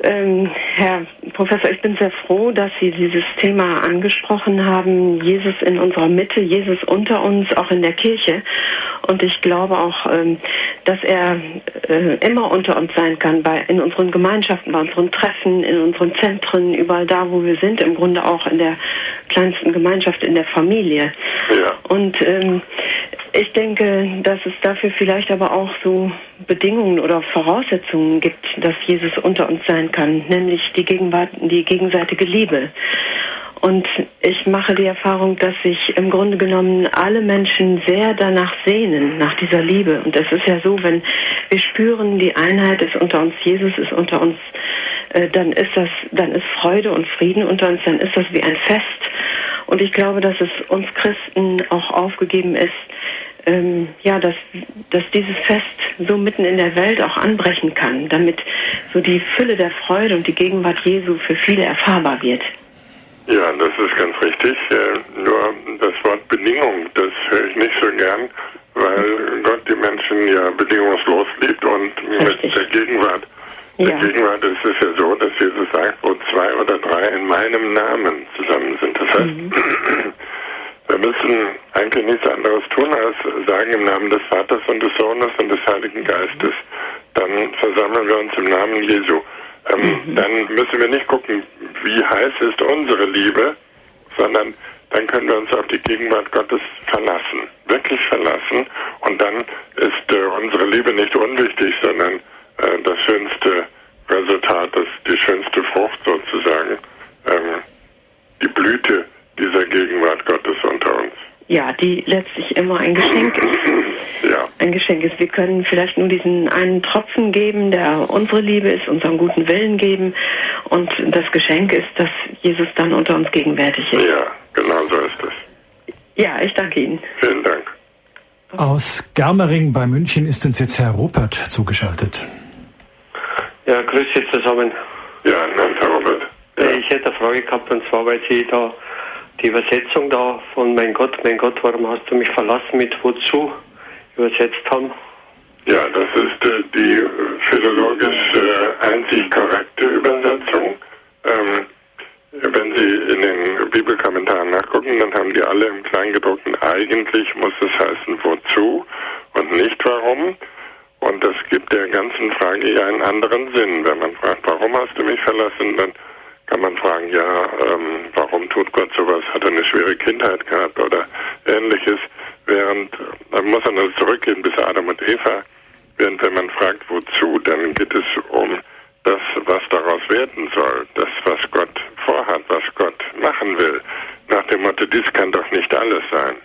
Ähm, Herr Professor, ich bin sehr froh, dass Sie dieses Thema angesprochen haben. Jesus in unserer Mitte, Jesus unter uns, auch in der Kirche. Und ich glaube auch, ähm, dass er äh, immer unter uns sein kann, bei, in unseren Gemeinschaften, bei unseren Treffen, in unseren Zentren, überall da, wo wir sind, im Grunde auch in der kleinsten Gemeinschaft, in der Familie. Ja. Und ähm, ich denke, dass es dafür vielleicht aber auch so Bedingungen oder Voraussetzungen gibt, dass Jesus unter uns sein kann, nämlich die, Gegenwart, die gegenseitige Liebe. Und ich mache die Erfahrung, dass sich im Grunde genommen alle Menschen sehr danach sehnen, nach dieser Liebe. Und es ist ja so, wenn wir spüren, die Einheit ist unter uns, Jesus ist unter uns, äh, dann ist das, dann ist Freude und Frieden unter uns, dann ist das wie ein Fest. Und ich glaube, dass es uns Christen auch aufgegeben ist, ähm, ja, dass, dass dieses Fest so mitten in der Welt auch anbrechen kann, damit so die Fülle der Freude und die Gegenwart Jesu für viele erfahrbar wird. Ja, das ist ganz richtig. Äh, nur das Wort Bedingung, das höre ich nicht so gern, weil Gott die Menschen ja bedingungslos liebt und Richtig. mit der Gegenwart. Ja. Der Gegenwart ist es ja so, dass Jesus sagt, wo zwei oder drei in meinem Namen zusammen sind. Das heißt, wir müssen eigentlich nichts anderes tun, als sagen im Namen des Vaters und des Sohnes und des Heiligen Geistes. Dann versammeln wir uns im Namen Jesu. Ähm, Dann müssen wir nicht gucken, wie heiß ist unsere Liebe, sondern dann können wir uns auf die Gegenwart Gottes verlassen, wirklich verlassen. Und dann ist äh, unsere Liebe nicht unwichtig, sondern äh, das schönste Resultat, das, die schönste Frucht sozusagen, ähm, die Blüte Gegenwart Gottes unter uns. Ja, die letztlich immer ein Geschenk ist. Ja, Ein Geschenk ist. Wir können vielleicht nur diesen einen Tropfen geben, der unsere Liebe ist, unseren guten Willen geben. Und das Geschenk ist, dass Jesus dann unter uns gegenwärtig ist. ja, genau so ist es. Ja, ich danke Ihnen. Vielen Dank. Aus Germering bei München ist uns jetzt Herr Ruppert zugeschaltet. Ja, grüß Sie zusammen. Ja, Name Herr Robert. Ja. Ich hätte eine Frage gehabt, und zwar, weil Sie da die Übersetzung da von Mein Gott, mein Gott, warum hast du mich verlassen mit wozu übersetzt haben. Ja, das ist äh, die äh, philologisch äh, einzig korrekte Übersetzung. Ähm, wenn Sie in den Bibelkommentaren nachgucken, dann haben die alle im Kleingedruckten, eigentlich muss es heißen wozu und nicht warum. Und das gibt der ganzen Frage ja einen anderen Sinn. Wenn man fragt, warum hast du mich verlassen, dann kann man fragen, ja, ähm, warum tut Gott sowas? Hat er eine schwere Kindheit gehabt oder ähnliches? Während, dann muss man also zurückgehen bis Adam und Eva. Während wenn man fragt, wozu, dann geht es um das, was daraus werden soll, das, was Gott vorhat, was Gott machen will. Nach dem Motto, dies kann doch nicht alles sein.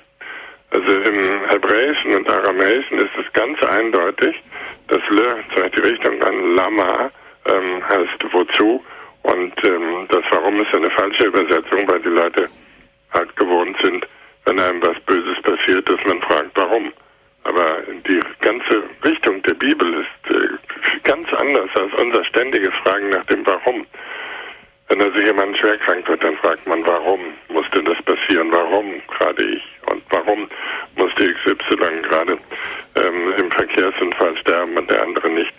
Also im Hebräischen und Aramäischen ist es ganz eindeutig, dass Le zeigt die Richtung an Lama ähm, heißt wozu und ähm, das Warum ist eine falsche Übersetzung, weil die Leute halt gewohnt sind, wenn einem was Böses passiert, dass man fragt, warum. Aber die ganze Richtung der Bibel ist äh, ganz anders als unser ständiges Fragen nach dem Warum. Wenn also jemand schwer krank wird, dann fragt man, warum musste das passieren? Warum gerade ich? Und warum musste XY gerade ähm, im Verkehrsunfall sterben und der andere nicht?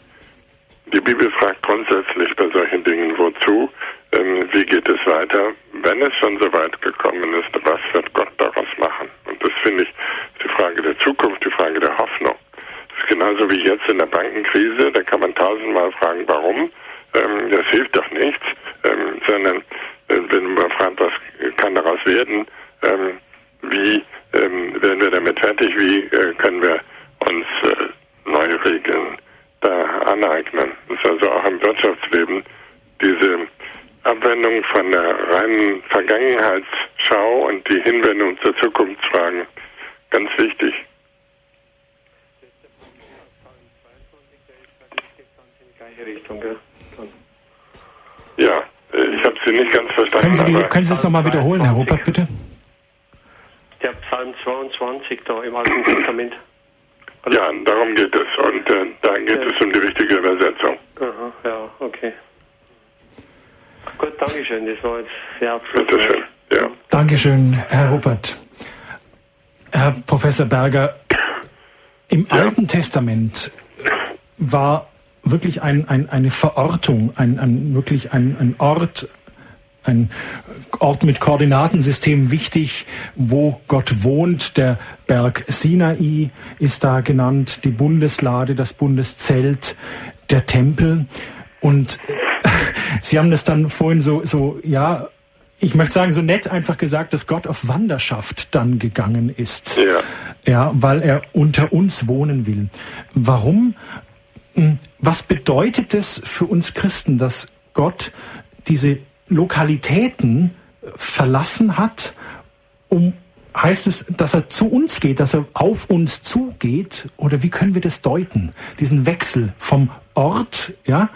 Die Bibel fragt grundsätzlich bei solchen Dingen, wozu? Ähm, wie geht es weiter? Wenn es schon so weit gekommen ist, was wird Gott daraus machen? Und das finde ich die Frage der Zukunft, die Frage der Hoffnung. Das ist genauso wie jetzt in der Bankenkrise, da kann man tausendmal fragen, warum? Ähm, das hilft doch nichts, ähm, sondern äh, wenn man fragt, was kann daraus werden, ähm, wie ähm, werden wir damit fertig, wie äh, können wir uns äh, neue Regeln da aneignen. Das ist also auch im Wirtschaftsleben diese Von der reinen Vergangenheitsschau und die Hinwendung zur Zukunftsfragen ganz wichtig. Ja, ich habe Sie nicht ganz verstanden. Können Sie, die, können Sie das nochmal wiederholen, Herr Ruppert, bitte? Der Psalm 22 da im Alten Testament. ja, darum geht es. Und äh, da geht Ja. es um die richtige Übersetzung. Aha, ja, okay. Gut, Dankeschön. Das war jetzt sehr Bitte abschlussreich. schön. Ja. Dankeschön, Herr Ruppert. Herr Professor Berger, im Ja. Alten Testament war wirklich ein, ein, eine Verortung, ein, ein, wirklich ein, ein Ort, ein Ort mit Koordinatensystem wichtig, wo Gott wohnt. Der Berg Sinai ist da genannt, die Bundeslade, das Bundeszelt, der Tempel. Und Sie haben das dann vorhin so, so, ja, ich möchte sagen, so nett einfach gesagt, dass Gott auf Wanderschaft dann gegangen ist. Ja. Ja, weil er unter uns wohnen will. Warum? Hm, Was bedeutet es für uns Christen, dass Gott diese Lokalitäten verlassen hat, um heißt es, dass er zu uns geht, dass er auf uns zugeht oder wie können wir das deuten? Diesen Wechsel vom Ort, ja,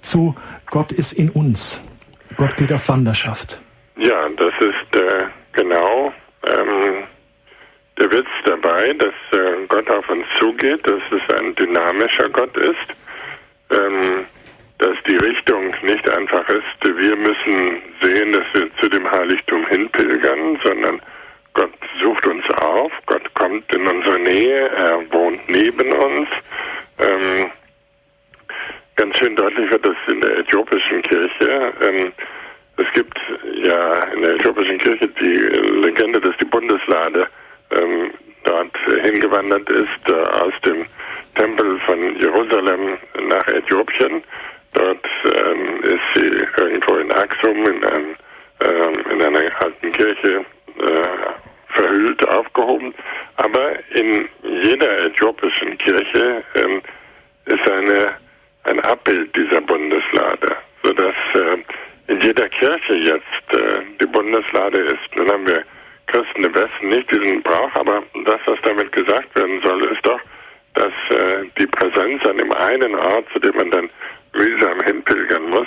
zu Gott ist in uns. Gott geht auf Wanderschaft. Ja, das ist äh, genau ähm, der Witz dabei, dass äh, Gott auf uns zugeht, dass es ein dynamischer Gott ist, ähm, dass die Richtung nicht einfach ist, wir müssen sehen, dass wir zu dem Heiligtum hinpilgern, sondern Gott sucht uns auf, Gott kommt in unsere Nähe, er wohnt neben uns. Ähm, ganz schön deutlich wird das in der äthiopischen Kirche. Ähm, es gibt ja in der äthiopischen Kirche die Legende, dass die Bundeslade ähm, dort hingewandert ist äh, aus dem Tempel von Jerusalem nach Äthiopien. Dort ähm, ist sie irgendwo in Axum in, einem, ähm, in einer alten Kirche äh, verhüllt, aufgehoben. Aber in jeder äthiopischen Kirche ähm, ist eine, ein Abbild dieser Bundeslade, sodass äh, in jeder Kirche jetzt äh, die Bundeslade ist. Nun haben wir Christen im Westen nicht diesen Brauch, aber das, was damit gesagt werden soll, ist doch, dass äh, die Präsenz an dem einen Ort, zu dem man dann mühsam hinpilgern muss,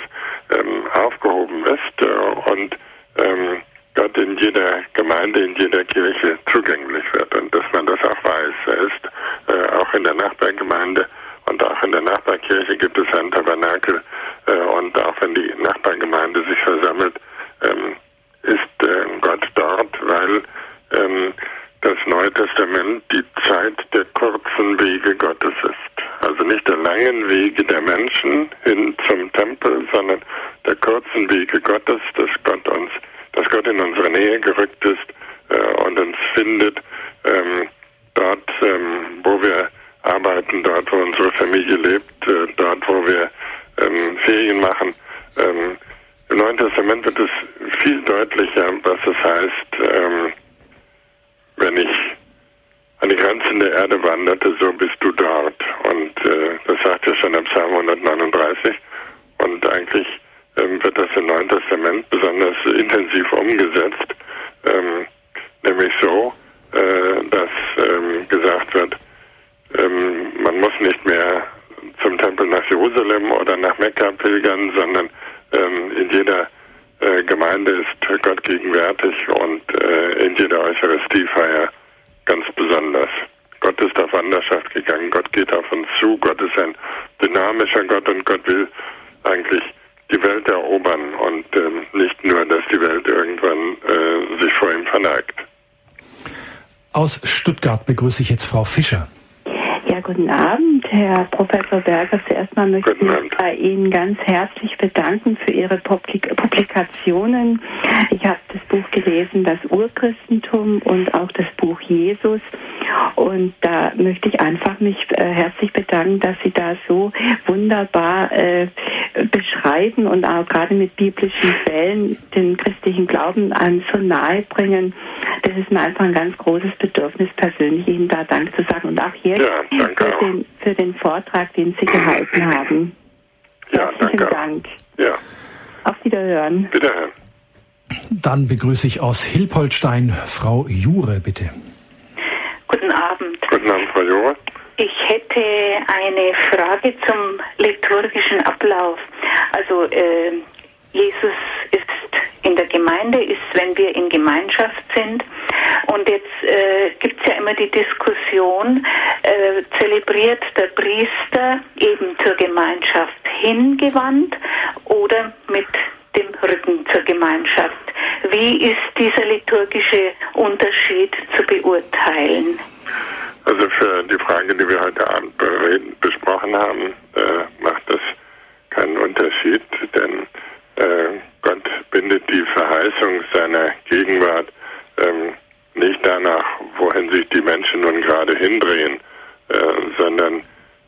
ähm, aufgehoben ist äh, und ähm, Gott in jeder Gemeinde, in jeder Kirche zugänglich wird und dass man das auch weiß. Er ist äh, auch in der Nachbargemeinde und auch in der Nachbarkirche gibt es ein Tabernakel äh, und auch wenn die Nachbargemeinde sich versammelt, ähm, ist äh, Gott dort, weil ähm, das Neue Testament die Zeit der kurzen Wege Gottes ist. Also nicht der langen Wege der Menschen hin zum Tempel, sondern der kurzen Wege Gottes, dass Gott uns, dass Gott in unsere Nähe gerückt ist äh, und uns findet, ähm, dort, ähm, wo wir arbeiten, dort, wo unsere Familie lebt, äh, dort, wo wir ähm, Ferien machen. Ähm, Im Neuen Testament wird es viel deutlicher, was es heißt, ähm, wenn ich an die Grenzen der Erde wanderte, so bist du dort. Und äh, das sagt er schon im Psalm 139. Und eigentlich ähm, wird das im Neuen Testament besonders intensiv umgesetzt, ähm, nämlich so, äh, dass ähm, gesagt wird, ähm, man muss nicht mehr zum Tempel nach Jerusalem oder nach Mekka pilgern, sondern ähm, in jeder äh, Gemeinde ist Gott gegenwärtig und äh, in jeder Eucharistiefeier ganz besonders. Gott ist auf Wanderschaft gegangen, Gott geht auf uns zu, Gott ist ein dynamischer Gott und Gott will eigentlich die Welt erobern und ähm, nicht nur, dass die Welt irgendwann äh, sich vor ihm verneigt. Aus Stuttgart begrüße ich jetzt Frau Fischer. Ja, guten Abend, Herr Professor Berger. Zuerst mal möchte ich mich bei Ihnen ganz herzlich bedanken für Ihre Publikationen. Ich habe das Buch gelesen, das Urchristentum und auch das Buch Jesus. Und da möchte ich einfach mich äh, herzlich bedanken, dass Sie da so wunderbar äh, beschreiben und auch gerade mit biblischen Quellen den christlichen Glauben an so nahe bringen. Das ist mir einfach ein ganz großes Bedürfnis, jetzt ja, für, den, für den Vortrag, den Sie gehalten haben. Ja, Herzlichen danke. Dank. Ja, Auf Wiederhören. wiederhören. Dann begrüße ich aus Hilpoltstein Frau Jure, bitte. Guten Abend. Guten Abend, Frau Jure. Ich hätte eine Frage zum liturgischen Ablauf. Also äh, Jesus ist in der Gemeinde, ist, wenn wir in Gemeinschaft sind. Und jetzt äh, gibt es ja immer die Diskussion, äh, zelebriert der Priester eben zur Gemeinschaft hingewandt oder mit dem Rücken zur Gemeinschaft. Wie ist dieser liturgische Unterschied zu beurteilen? Also für die Frage, die wir heute Abend bereden, besprochen haben, äh, macht das keinen Unterschied, denn äh, Gott bindet die Verheißung seiner Gegenwart ähm, nicht danach, wohin sich die Menschen nun gerade hindrehen, äh, sondern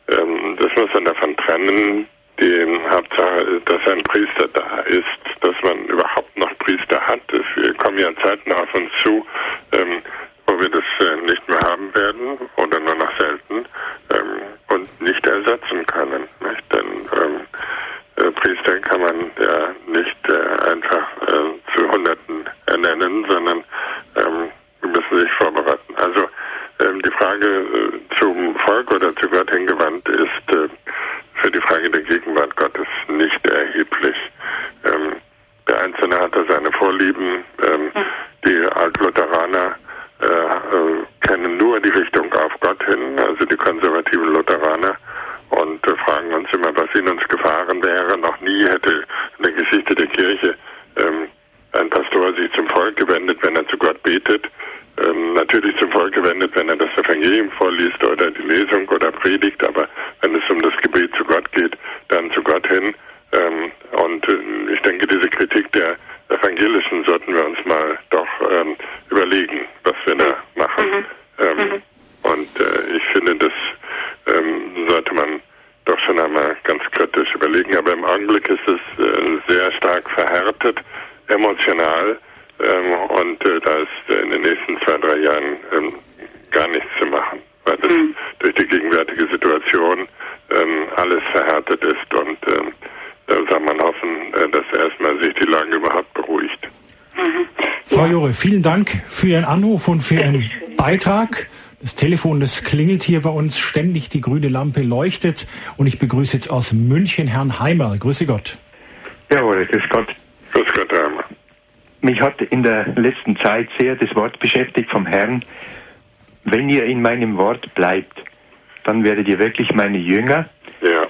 ähm, das muss man davon trennen, die Hauptsache, dass ein Priester da ist, dass man überhaupt noch Priester hat. Es kommen ja Zeiten auf uns zu, ähm, wo wir das äh, nicht mehr haben werden oder nur noch selten ähm, und nicht ersetzen können. Nicht? Denn ähm, äh, Priester kann man ja nicht äh, einfach äh, zu Hunderten ernennen, sondern ähm, müssen sich vorbereiten. Also ähm, die Frage äh, zum Volk oder zu Gott hingewandt ist äh, für die Frage der Gegenwart Gottes nicht erheblich. Ähm, der Einzelne hat da seine Vorlieben. Ähm, mhm. Die Altlutheraner äh, äh, kennen nur die Richtung auf Gott hin, also die konservativen Lutheraner und äh, fragen uns immer, was in uns gefahren wäre. Noch nie hätte in der Geschichte der Kirche ähm, ein Pastor sich zum Volk gewendet, wenn er zu Gott betet. Ähm, natürlich zum Volk gewendet, wenn er das Evangelium vorliest oder die Lesung oder predigt, aber wenn es um das Gebet zu Gott geht, dann zu Gott hin. Ähm, und äh, ich denke, diese Kritik der Evangelischen sollten wir uns mal doch ähm, überlegen, was wir da mhm. machen. Mhm. Ähm, mhm. Und äh, ich finde, das ähm, sollte man doch schon einmal ganz kritisch überlegen. Aber im Augenblick ist es äh, sehr stark verhärtet emotional. Ähm, und äh, da ist in den nächsten zwei, drei Jahren ähm, gar nichts zu machen, weil das mhm. durch die gegenwärtige Situation ähm, alles verhärtet ist. Und ähm, da soll man hoffen, äh, dass erstmal sich die Lage überhaupt beruhigt. Mhm. Frau Jure, vielen Dank für Ihren Anruf und für Ihren Beitrag. Das Telefon, das klingelt hier bei uns ständig, die grüne Lampe leuchtet und ich begrüße jetzt aus München Herrn Heimer. Grüße Gott. Jawohl, grüß Gott. Grüß Gott, Herr Heimer. Mich hat in der letzten Zeit sehr das Wort beschäftigt vom Herrn, wenn ihr in meinem Wort bleibt, dann werdet ihr wirklich meine Jünger. Ja.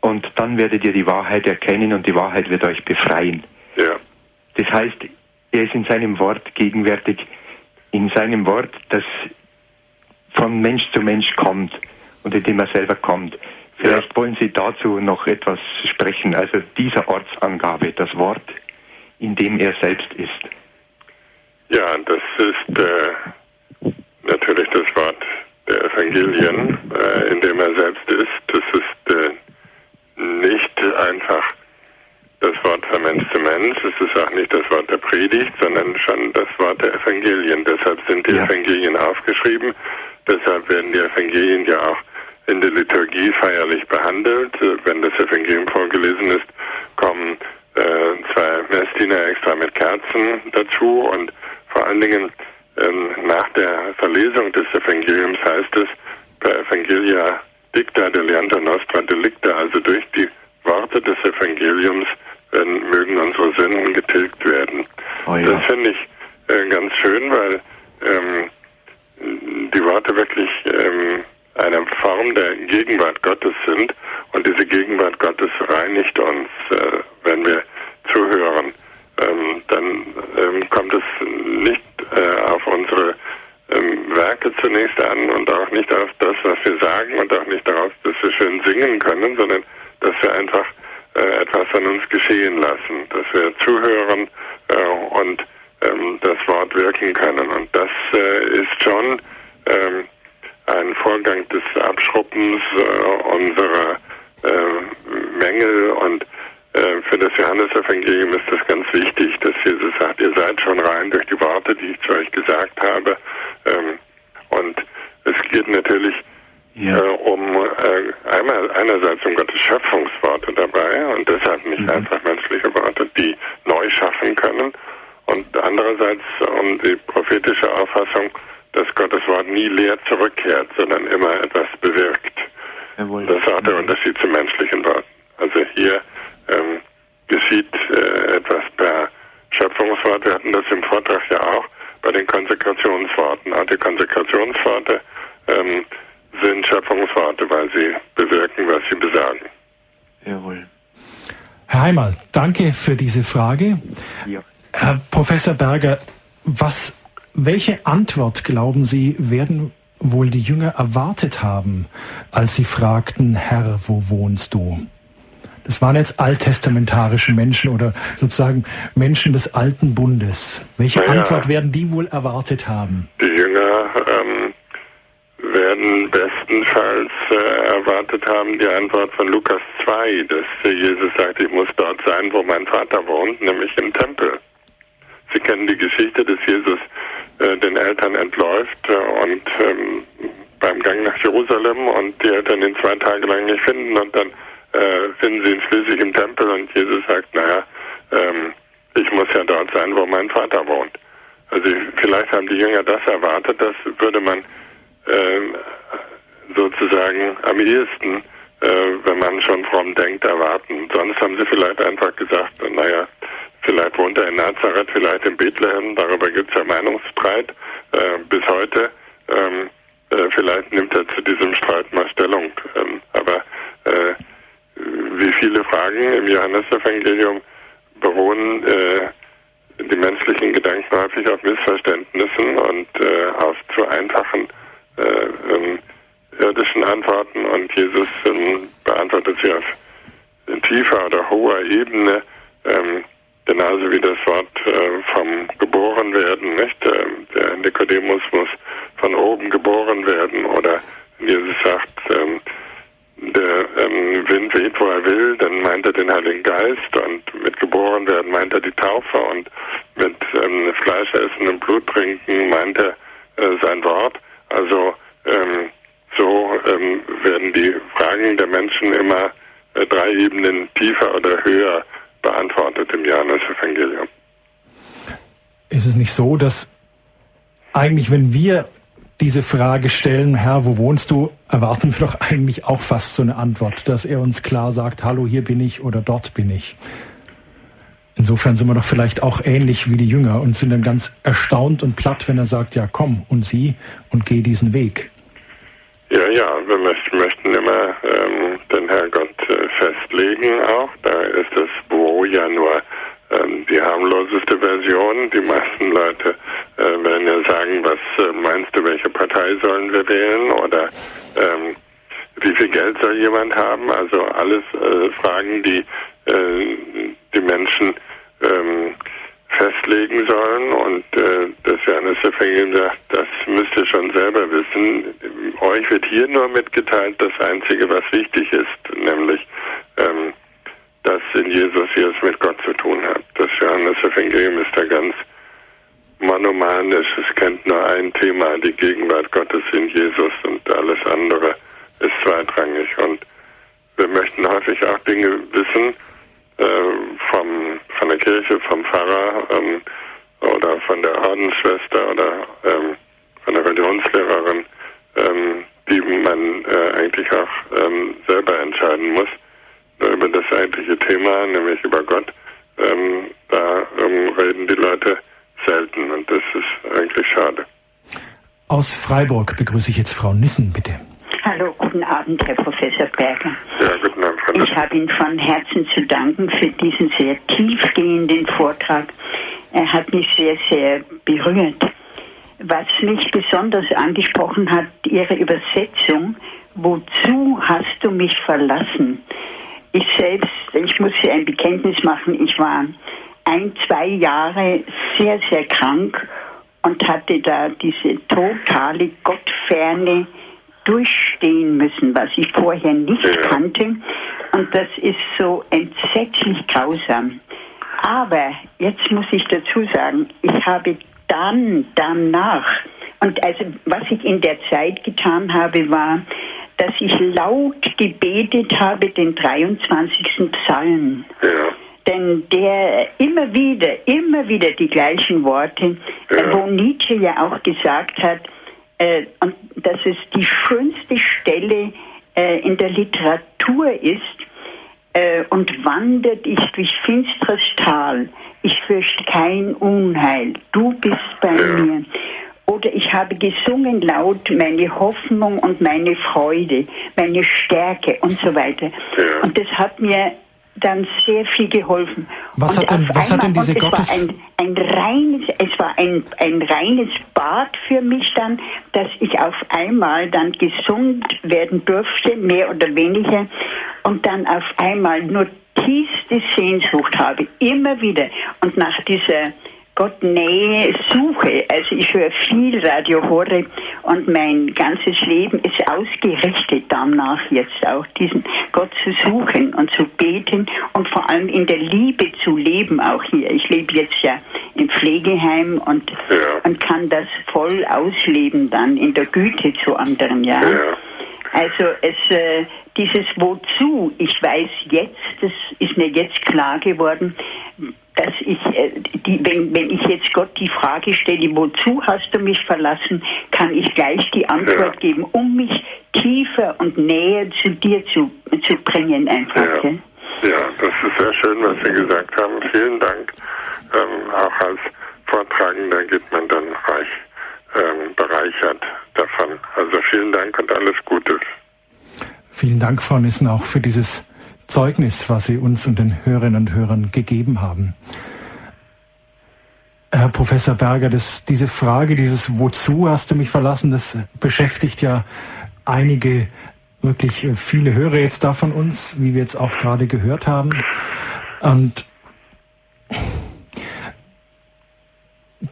Und dann werdet ihr die Wahrheit erkennen und die Wahrheit wird euch befreien. Ja. Das heißt, er ist in seinem Wort gegenwärtig, in seinem Wort, das von Mensch zu Mensch kommt und in dem er selber kommt. Vielleicht wollen Sie dazu noch etwas sprechen, also dieser Ortsangabe, das Wort, in dem er selbst ist. Ja, das ist äh, natürlich das Wort der Evangelien, äh, in dem er selbst ist. Das ist äh, nicht einfach das Wort von Mensch zu Mensch. Es ist auch nicht das Wort der Predigt, sondern schon das Wort der Evangelien. Deshalb sind die ja. Evangelien aufgeschrieben. Deshalb werden die Evangelien ja auch in der Liturgie feierlich behandelt. Wenn das Evangelium vorgelesen ist, kommen äh, zwei Messdiener extra mit Kerzen dazu und vor allen Dingen ähm, nach der Verlesung des Evangeliums heißt es per Evangelia dicta delianta nostra delicta, also durch die Worte des Evangeliums werden, mögen unsere Sünden getilgt werden. Oh ja. Das finde ich äh, ganz schön, weil ähm, die Worte wirklich ähm, eine Form der Gegenwart Gottes sind und diese Gegenwart Gottes reinigt uns, äh, wenn wir zuhören. Ähm, dann ähm, kommt es nicht äh, auf unsere ähm, Werke zunächst an und auch nicht auf das, was wir sagen und auch nicht darauf, dass wir schön singen können, sondern dass wir einfach äh, etwas an uns geschehen lassen, dass wir zuhören äh, und ähm, das Wort wirken können. Und das äh, ist schon ähm, ein Vorgang des Abschruppens äh, unserer äh, Mängel und äh, für das Johannesevangelium ist das ganz wichtig, dass Jesus sagt, ihr seid schon rein durch die Worte, die ich zu euch gesagt habe. Ähm, und es geht natürlich ja. äh, um äh, einmal einerseits um Gottes Schöpfungsworte dabei und deshalb nicht mhm. einfach menschliche Worte, die neu schaffen können und andererseits um die prophetische Auffassung, dass Gottes Wort nie leer zurückkehrt, sondern immer etwas bewirkt. Jawohl. Das ist auch der Unterschied zu menschlichen Worten. Also hier ähm, geschieht äh, etwas per Schöpfungswort. Wir hatten das im Vortrag ja auch bei den Konsekrationsworten. Auch die Konsekrationsworte ähm, sind Schöpfungsworte, weil sie bewirken, was sie besagen. Jawohl. Herr Heimal, danke für diese Frage. Ja. Herr Professor Berger, was, welche Antwort glauben Sie, werden wohl die Jünger erwartet haben, als sie fragten, Herr, wo wohnst du? Das waren jetzt alttestamentarische Menschen oder sozusagen Menschen des alten Bundes. Welche naja, Antwort werden die wohl erwartet haben? Die Jünger ähm, werden bestenfalls äh, erwartet haben die Antwort von Lukas 2, dass Jesus sagt, ich muss dort sein, wo mein Vater wohnt, nämlich im Tempel. Sie kennen die Geschichte, dass Jesus äh, den Eltern entläuft äh, und ähm, beim Gang nach Jerusalem und die Eltern ihn zwei Tage lang nicht finden und dann äh, finden sie ihn schließlich im Tempel und Jesus sagt, naja, ähm, ich muss ja dort sein, wo mein Vater wohnt. Also vielleicht haben die Jünger das erwartet, das würde man ähm, sozusagen am ehesten, äh, wenn man schon fromm denkt, erwarten. Sonst haben sie vielleicht einfach gesagt, naja, Vielleicht wohnt er in Nazareth, vielleicht in Bethlehem. Darüber gibt es ja Meinungsstreit äh, bis heute. Ähm, äh, vielleicht nimmt er zu diesem Streit mal Stellung. Ähm, aber äh, wie viele Fragen im Johannesevangelium beruhen äh, die menschlichen Gedanken häufig auf Missverständnissen und äh, auf zu einfachen äh, ähm, irdischen Antworten und Jesus ähm, beantwortet sie auf tiefer oder hoher Ebene, ähm, genauso wie das Wort äh, vom Geborenwerden, nicht? Äh, der Nikodemus muss von oben geboren werden oder Jesus sagt, ähm, der ähm, Wind weht, wo er will, dann meint er den Heiligen Geist und mit geboren werden meint er die Taufe und mit ähm, Fleisch essen und Blut trinken meint er äh, sein Wort. Also ähm, so ähm, werden die Fragen der Menschen immer äh, drei Ebenen tiefer oder höher beantwortet im Johannes-Evangelium. Ist es nicht so, dass eigentlich, wenn wir diese Frage stellen, Herr, wo wohnst du, erwarten wir doch eigentlich auch fast so eine Antwort, dass er uns klar sagt, hallo, hier bin ich oder dort bin ich. Insofern sind wir doch vielleicht auch ähnlich wie die Jünger und sind dann ganz erstaunt und platt, wenn er sagt, ja komm und sieh und geh diesen Weg. Ja, ja, wir möchten immer ähm, den Herrgott äh, festlegen auch. Da ist das Wo ja nur ähm, die harmloseste Version. Die meisten Leute äh, werden ja sagen, was äh, meinst du, welche Partei sollen wir wählen oder ähm, wie viel Geld soll jemand haben? Also alles äh, Fragen, die äh, die Menschen ähm, festlegen sollen und äh, das Johannes-Evangelium sagt, das müsst ihr schon selber wissen. Euch wird hier nur mitgeteilt das Einzige, was wichtig ist, nämlich ähm, dass in Jesus ihr es mit Gott zu tun hat. Das Johannes-Evangelium ist da ganz monomanisch. Es kennt nur ein Thema, die Gegenwart Gottes in Jesus und alles andere ist zweitrangig. Und wir möchten häufig auch Dinge wissen äh, vom, von der Kirche, vom Pfarrer ähm, oder von der Ordensschwester oder ähm, von der Religionslehrerin, ähm, die man äh, eigentlich auch ähm, selber entscheiden muss über das eigentliche Thema, nämlich über Gott, ähm, da ähm, reden die Leute selten und das ist eigentlich schade. Aus Freiburg begrüße ich jetzt Frau Nissen, bitte. Hallo, guten Abend, Herr Professor Berger. Ja, guten Abend, Frau Ich habe Ihnen von Herzen zu danken für diesen sehr tiefgehenden Vortrag. Er hat mich sehr, sehr berührt. Was mich besonders angesprochen hat, Ihre Übersetzung, wozu hast du mich verlassen? Ich selbst, ich muss hier ein Bekenntnis machen, ich war ein, zwei Jahre sehr, sehr krank und hatte da diese totale Gottferne durchstehen müssen, was ich vorher nicht ja. kannte. Und das ist so entsetzlich grausam. Aber jetzt muss ich dazu sagen, ich habe dann, danach, und also was ich in der Zeit getan habe, war, dass ich laut gebetet habe den 23. Psalm. Ja. Denn der immer wieder, immer wieder die gleichen Worte, ja. wo Nietzsche ja auch gesagt hat, äh, und dass es die schönste Stelle äh, in der Literatur ist, äh, und wandert ich durch finsteres Tal. Ich fürchte kein Unheil. Du bist bei mir. Oder ich habe gesungen laut meine Hoffnung und meine Freude, meine Stärke und so weiter. Und das hat mir dann sehr viel geholfen. Was, hat denn, was hat denn diese Gottes... Es war, ein, ein reines, es war ein, ein reines Bad für mich dann, dass ich auf einmal dann gesund werden durfte, mehr oder weniger, und dann auf einmal nur tiefste Sehnsucht habe, immer wieder. Und nach dieser Gott Nähe suche. Also ich höre viel Radio Horre und mein ganzes Leben ist ausgerichtet danach jetzt auch, diesen Gott zu suchen und zu beten und vor allem in der Liebe zu leben auch hier. Ich lebe jetzt ja im Pflegeheim und, ja. und kann das voll ausleben dann in der Güte zu anderen, ja. ja. Also es, äh, dieses Wozu, ich weiß jetzt, das ist mir jetzt klar geworden, dass ich, äh, die, wenn, wenn ich jetzt Gott die Frage stelle, wozu hast du mich verlassen, kann ich gleich die Antwort ja. geben, um mich tiefer und näher zu dir zu, zu bringen einfach. Ja. ja, das ist sehr schön, was Sie gesagt haben. Vielen Dank. Ähm, auch als Vortragender geht man dann reich ähm, bereichert davon. Also vielen Dank und alles Gute. Vielen Dank, Frau Nissen, auch für dieses Zeugnis, was Sie uns und den Hörerinnen und Hörern gegeben haben. Herr Professor Berger, das, diese Frage, dieses Wozu hast du mich verlassen, das beschäftigt ja einige, wirklich viele Hörer jetzt da von uns, wie wir jetzt auch gerade gehört haben. Und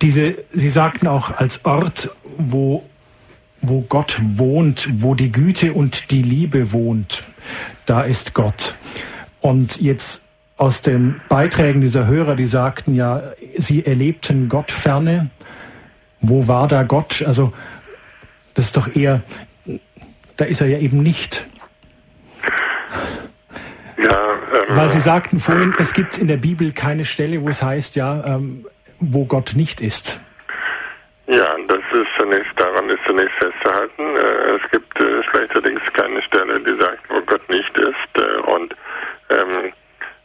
diese, Sie sagten auch als Ort, wo, wo Gott wohnt, wo die Güte und die Liebe wohnt, da ist Gott. Und jetzt aus den Beiträgen dieser Hörer, die sagten ja, sie erlebten Gott ferne. Wo war da Gott? Also das ist doch eher, da ist er ja eben nicht. Ja, ähm, Weil Sie sagten vorhin, es gibt in der Bibel keine Stelle, wo es heißt, ja, ähm, wo Gott nicht ist. Ja, das ist zunächst, daran ist zunächst festzuhalten. Äh, es gibt äh, schlechterdings keine Stelle, die sagt, wo Gott nicht ist. Äh, und ähm,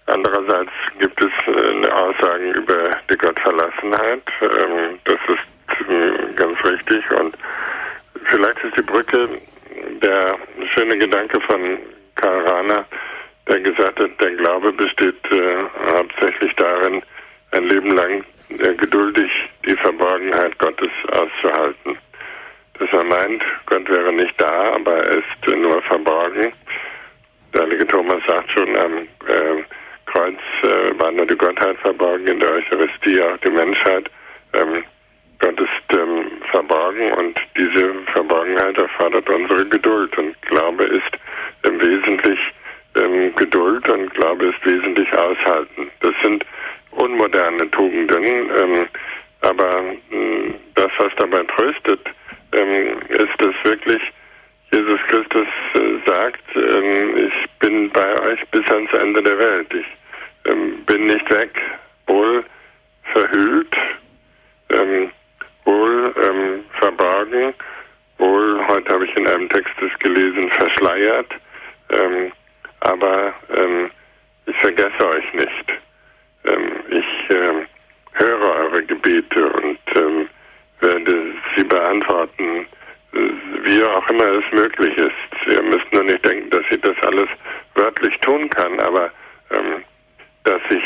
Andererseits gibt es Aussagen über die Gottverlassenheit. Ähm, das ist ganz richtig. Und vielleicht ist die Brücke der schöne Gedanke von Karl Rahner, der gesagt hat, der Glaube besteht äh, hauptsächlich darin, ein Leben lang geduldig die Verborgenheit Gottes auszuhalten. Dass er meint, Gott wäre nicht da, aber er ist nur verborgen. Der heilige Thomas sagt schon am äh, Kreuz äh, war nur die Gottheit verborgen, in der Eucharistie auch die Menschheit. Ähm, Gott ist ähm, verborgen und diese Verborgenheit erfordert unsere Geduld. Und Glaube ist im Wesentlich ähm, Geduld und Glaube ist wesentlich Aushalten. Das sind unmoderne Tugenden, ähm, aber äh, das, was dabei tröstet, ähm, ist, dass wirklich Jesus Christus äh, sagt, äh, ich bin bei euch bis ans Ende der Welt. Ich ähm, bin nicht weg, wohl verhüllt, ähm, wohl ähm, verborgen, wohl, heute habe ich in einem Text das gelesen, verschleiert, ähm, aber ähm, ich vergesse euch nicht. Ähm, ich höre eure Gebete und werde sie beantworten, äh, wie auch immer es möglich ist. Ihr müsst nur nicht denken, dass ich das alles wörtlich tun kann, aber ähm, dass ich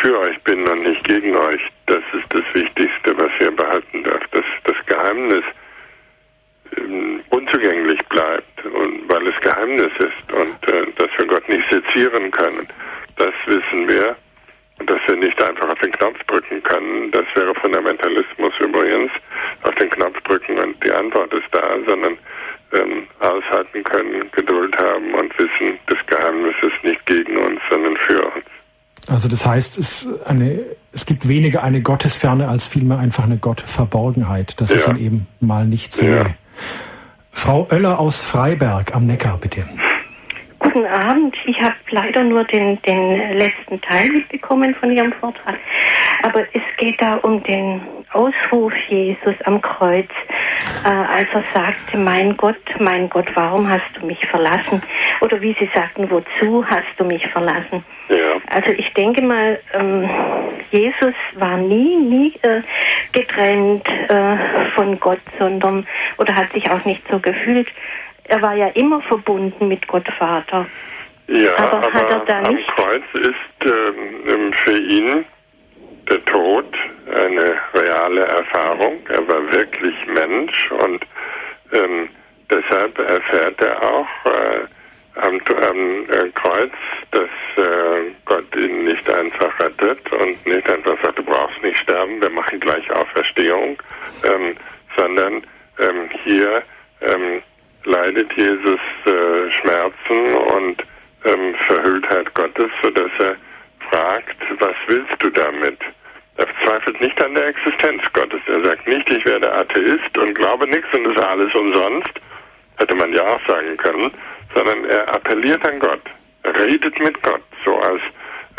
für euch bin und nicht gegen euch. Das ist das Wichtigste, was ihr behalten dürft. Dass das Geheimnis ähm, unzugänglich bleibt und weil es Geheimnis ist und äh, dass wir Gott nicht sezieren können. Das wissen wir. Und dass wir nicht einfach auf den Knopf drücken können, das wäre Fundamentalismus übrigens, auf den Knopf drücken und die Antwort ist da, sondern ähm, aushalten können, Geduld haben und wissen, das Geheimnis ist nicht gegen uns, sondern für uns. Also das heißt, es, eine, es gibt weniger eine Gottesferne als vielmehr einfach eine Gottverborgenheit, dass ja. ich ihn eben mal nicht sehe. Ja. Frau Oeller aus Freiberg am Neckar, bitte. Guten Abend. Ich habe leider nur den, den letzten Teil mitbekommen von Ihrem Vortrag. Aber es geht da um den Ausruf Jesus am Kreuz, äh, als er sagte, mein Gott, mein Gott, warum hast du mich verlassen? Oder wie Sie sagten, wozu hast du mich verlassen? Also ich denke mal, ähm, Jesus war nie, nie äh, getrennt äh, von Gott, sondern oder hat sich auch nicht so gefühlt. Er war ja immer verbunden mit Gott Vater. Ja, aber, aber hat er da am nicht? Kreuz ist ähm, für ihn der Tod eine reale Erfahrung. Er war wirklich Mensch und ähm, deshalb erfährt er auch äh, am, am äh, Kreuz, dass äh, Gott ihn nicht einfach rettet und nicht einfach sagt, du brauchst nicht sterben, wir machen gleich Auferstehung, ähm, sondern ähm, hier ähm, leidet Jesus äh, Schmerzen und ähm, Verhülltheit Gottes, sodass er fragt, was willst du damit? Er zweifelt nicht an der Existenz Gottes. Er sagt nicht, ich werde Atheist und glaube nichts und ist alles umsonst. Hätte man ja auch sagen können sondern er appelliert an Gott, redet mit Gott, so als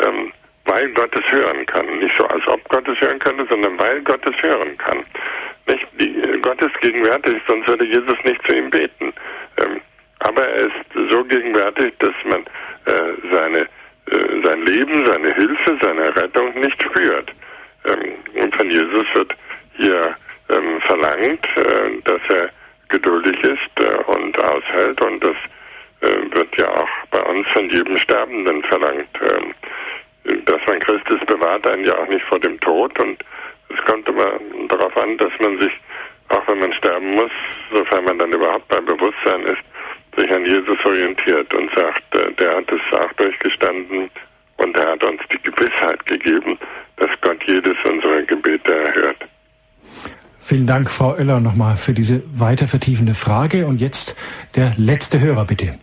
ähm, weil Gott es hören kann. Nicht so, als ob Gott es hören könnte, sondern weil Gott es hören kann. Nicht, die, äh, Gott ist gegenwärtig, sonst würde Jesus nicht zu ihm beten. Ähm, aber er ist so gegenwärtig, dass man seine, äh, sein Leben, seine Hilfe, seine Rettung nicht spürt. Ähm, und von Jesus wird hier ähm, verlangt, äh, dass er geduldig ist äh, und aushält und das äh, wird ja auch bei uns von jedem Sterbenden verlangt. Ähm, dass man Christus bewahrt einen ja auch nicht vor dem Tod und Es kommt immer darauf an, dass man sich, auch wenn man sterben muss, sofern man dann überhaupt beim Bewusstsein ist, sich an Jesus orientiert und sagt, äh, der hat es auch durchgestanden und er hat uns die Gewissheit gegeben, dass Gott jedes unserer Gebete erhört. Vielen Dank, Frau Oeller, nochmal für diese weiter vertiefende Frage. Und jetzt der letzte Hörer, bitte.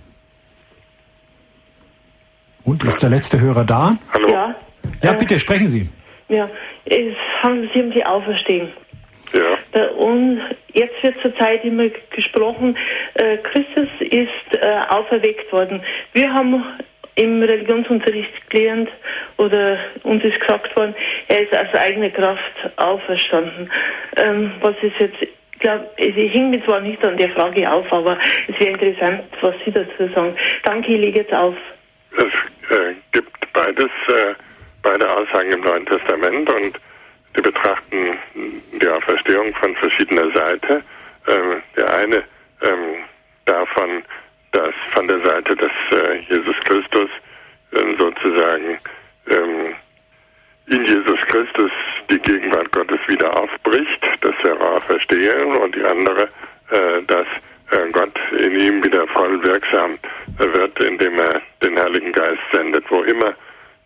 Und ist der letzte Hörer da? Hallo. Ja, ja bitte, sprechen Sie. Ja, es handelt sich um die Auferstehung. Ja. Und jetzt wird zurzeit immer gesprochen, äh, Christus ist äh, auferweckt worden. Wir haben im Religionsunterricht gelernt oder uns ist gesagt worden, er ist aus eigener Kraft auferstanden. Ähm, was ist jetzt, ich glaube, ich hing mir zwar nicht an der Frage auf, aber es wäre interessant, was Sie dazu sagen. Danke, ich lege jetzt auf. Es äh, gibt beides, äh, beide Aussagen im Neuen Testament und die betrachten die Auferstehung von verschiedener Seite. Ähm, der eine ähm, davon, dass von der Seite, dass äh, Jesus Christus ähm, sozusagen in Jesus Christus die Gegenwart Gottes wieder aufbricht, das wäre Auferstehung, und die andere, äh, dass äh, Gott in ihm wieder voll wirksam wird, indem er den Heiligen Geist sendet. Wo immer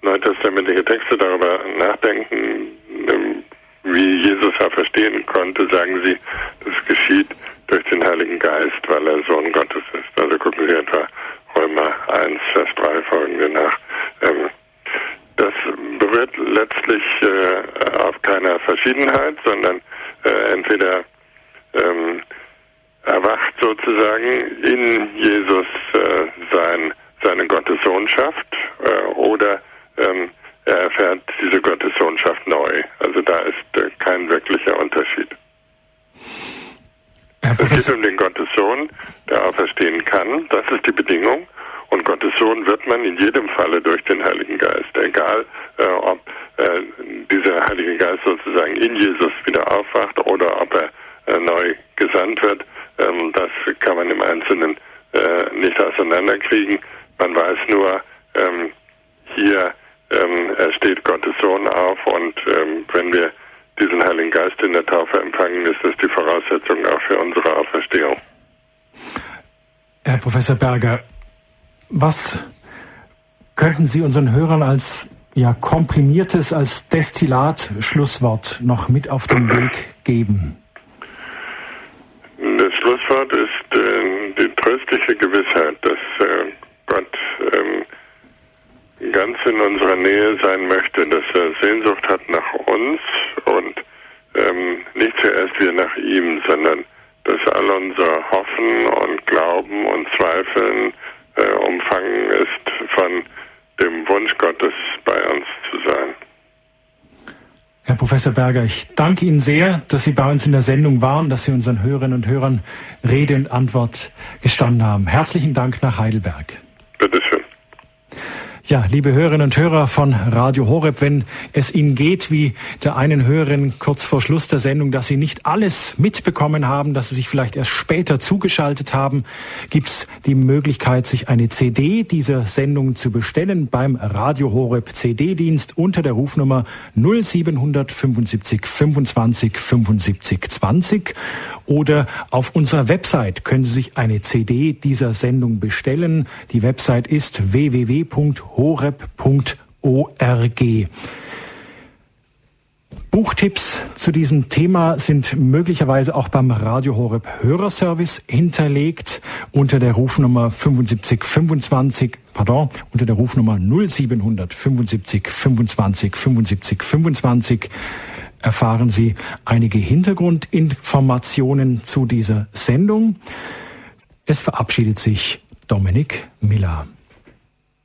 neutestamentliche Texte darüber nachdenken, ähm, wie Jesus er verstehen konnte, sagen sie, das geschieht durch den Heiligen Geist, weil er Sohn Gottes ist. Also gucken Sie etwa Römer 1, Vers 3 folgende nach. Ähm, das berührt letztlich äh, auf keiner Verschiedenheit, sondern äh, entweder ähm, erwacht sozusagen in Jesus äh, sein, seine Gottessohnschaft oder ähm, er erfährt diese Gottessohnschaft neu. Also da ist äh, kein wirklicher Unterschied. Es geht um den Gottessohn, der auferstehen kann. Das ist die Bedingung. Und Gottes Sohn wird man in jedem Falle durch den Heiligen Geist. Egal, äh, ob äh, dieser Heilige Geist sozusagen in Jesus wieder aufwacht oder ob er äh, neu gesandt wird, ähm, das kann man im Einzelnen äh, nicht auseinanderkriegen. Man weiß nur, ähm, hier ähm, er steht Gottes Sohn auf und ähm, wenn wir diesen Heiligen Geist in der Taufe empfangen, ist das die Voraussetzung auch für unsere Auferstehung. Herr Professor Berger, was könnten Sie unseren Hörern als ja, komprimiertes, als Destillat Schlusswort noch mit auf den Weg geben? Das Schlusswort ist äh, die tröstliche Gewissheit, dass äh, Gott ähm, ganz in unserer Nähe sein möchte, dass er Sehnsucht hat nach uns und ähm, nicht zuerst wir nach ihm, sondern dass all unser Hoffen und Glauben und Zweifeln äh, umfangen ist von dem Wunsch Gottes bei uns zu sein. Herr Professor Berger, ich danke Ihnen sehr, dass Sie bei uns in der Sendung waren, dass Sie unseren Hörerinnen und Hörern Rede und Antwort gestanden haben. Herzlichen Dank nach Heidelberg. Bitteschön. Ja, liebe Hörerinnen und Hörer von Radio Horeb, wenn es Ihnen geht wie der einen Hörerin kurz vor Schluss der Sendung, dass Sie nicht alles mitbekommen haben, dass Sie sich vielleicht erst später zugeschaltet haben, gibt's die Möglichkeit, sich eine CD dieser Sendung zu bestellen beim Radio Horeb CD-Dienst unter der Rufnummer 0775 25 75 20 oder auf unserer Website können Sie sich eine CD dieser Sendung bestellen. Die Website ist www.horeb.org. Buchtipps zu diesem Thema sind möglicherweise auch beim Radio Horeb Hörerservice hinterlegt unter der Rufnummer 7525, pardon, unter der Rufnummer 0775 25 75 25 erfahren Sie einige Hintergrundinformationen zu dieser Sendung. Es verabschiedet sich Dominik Miller.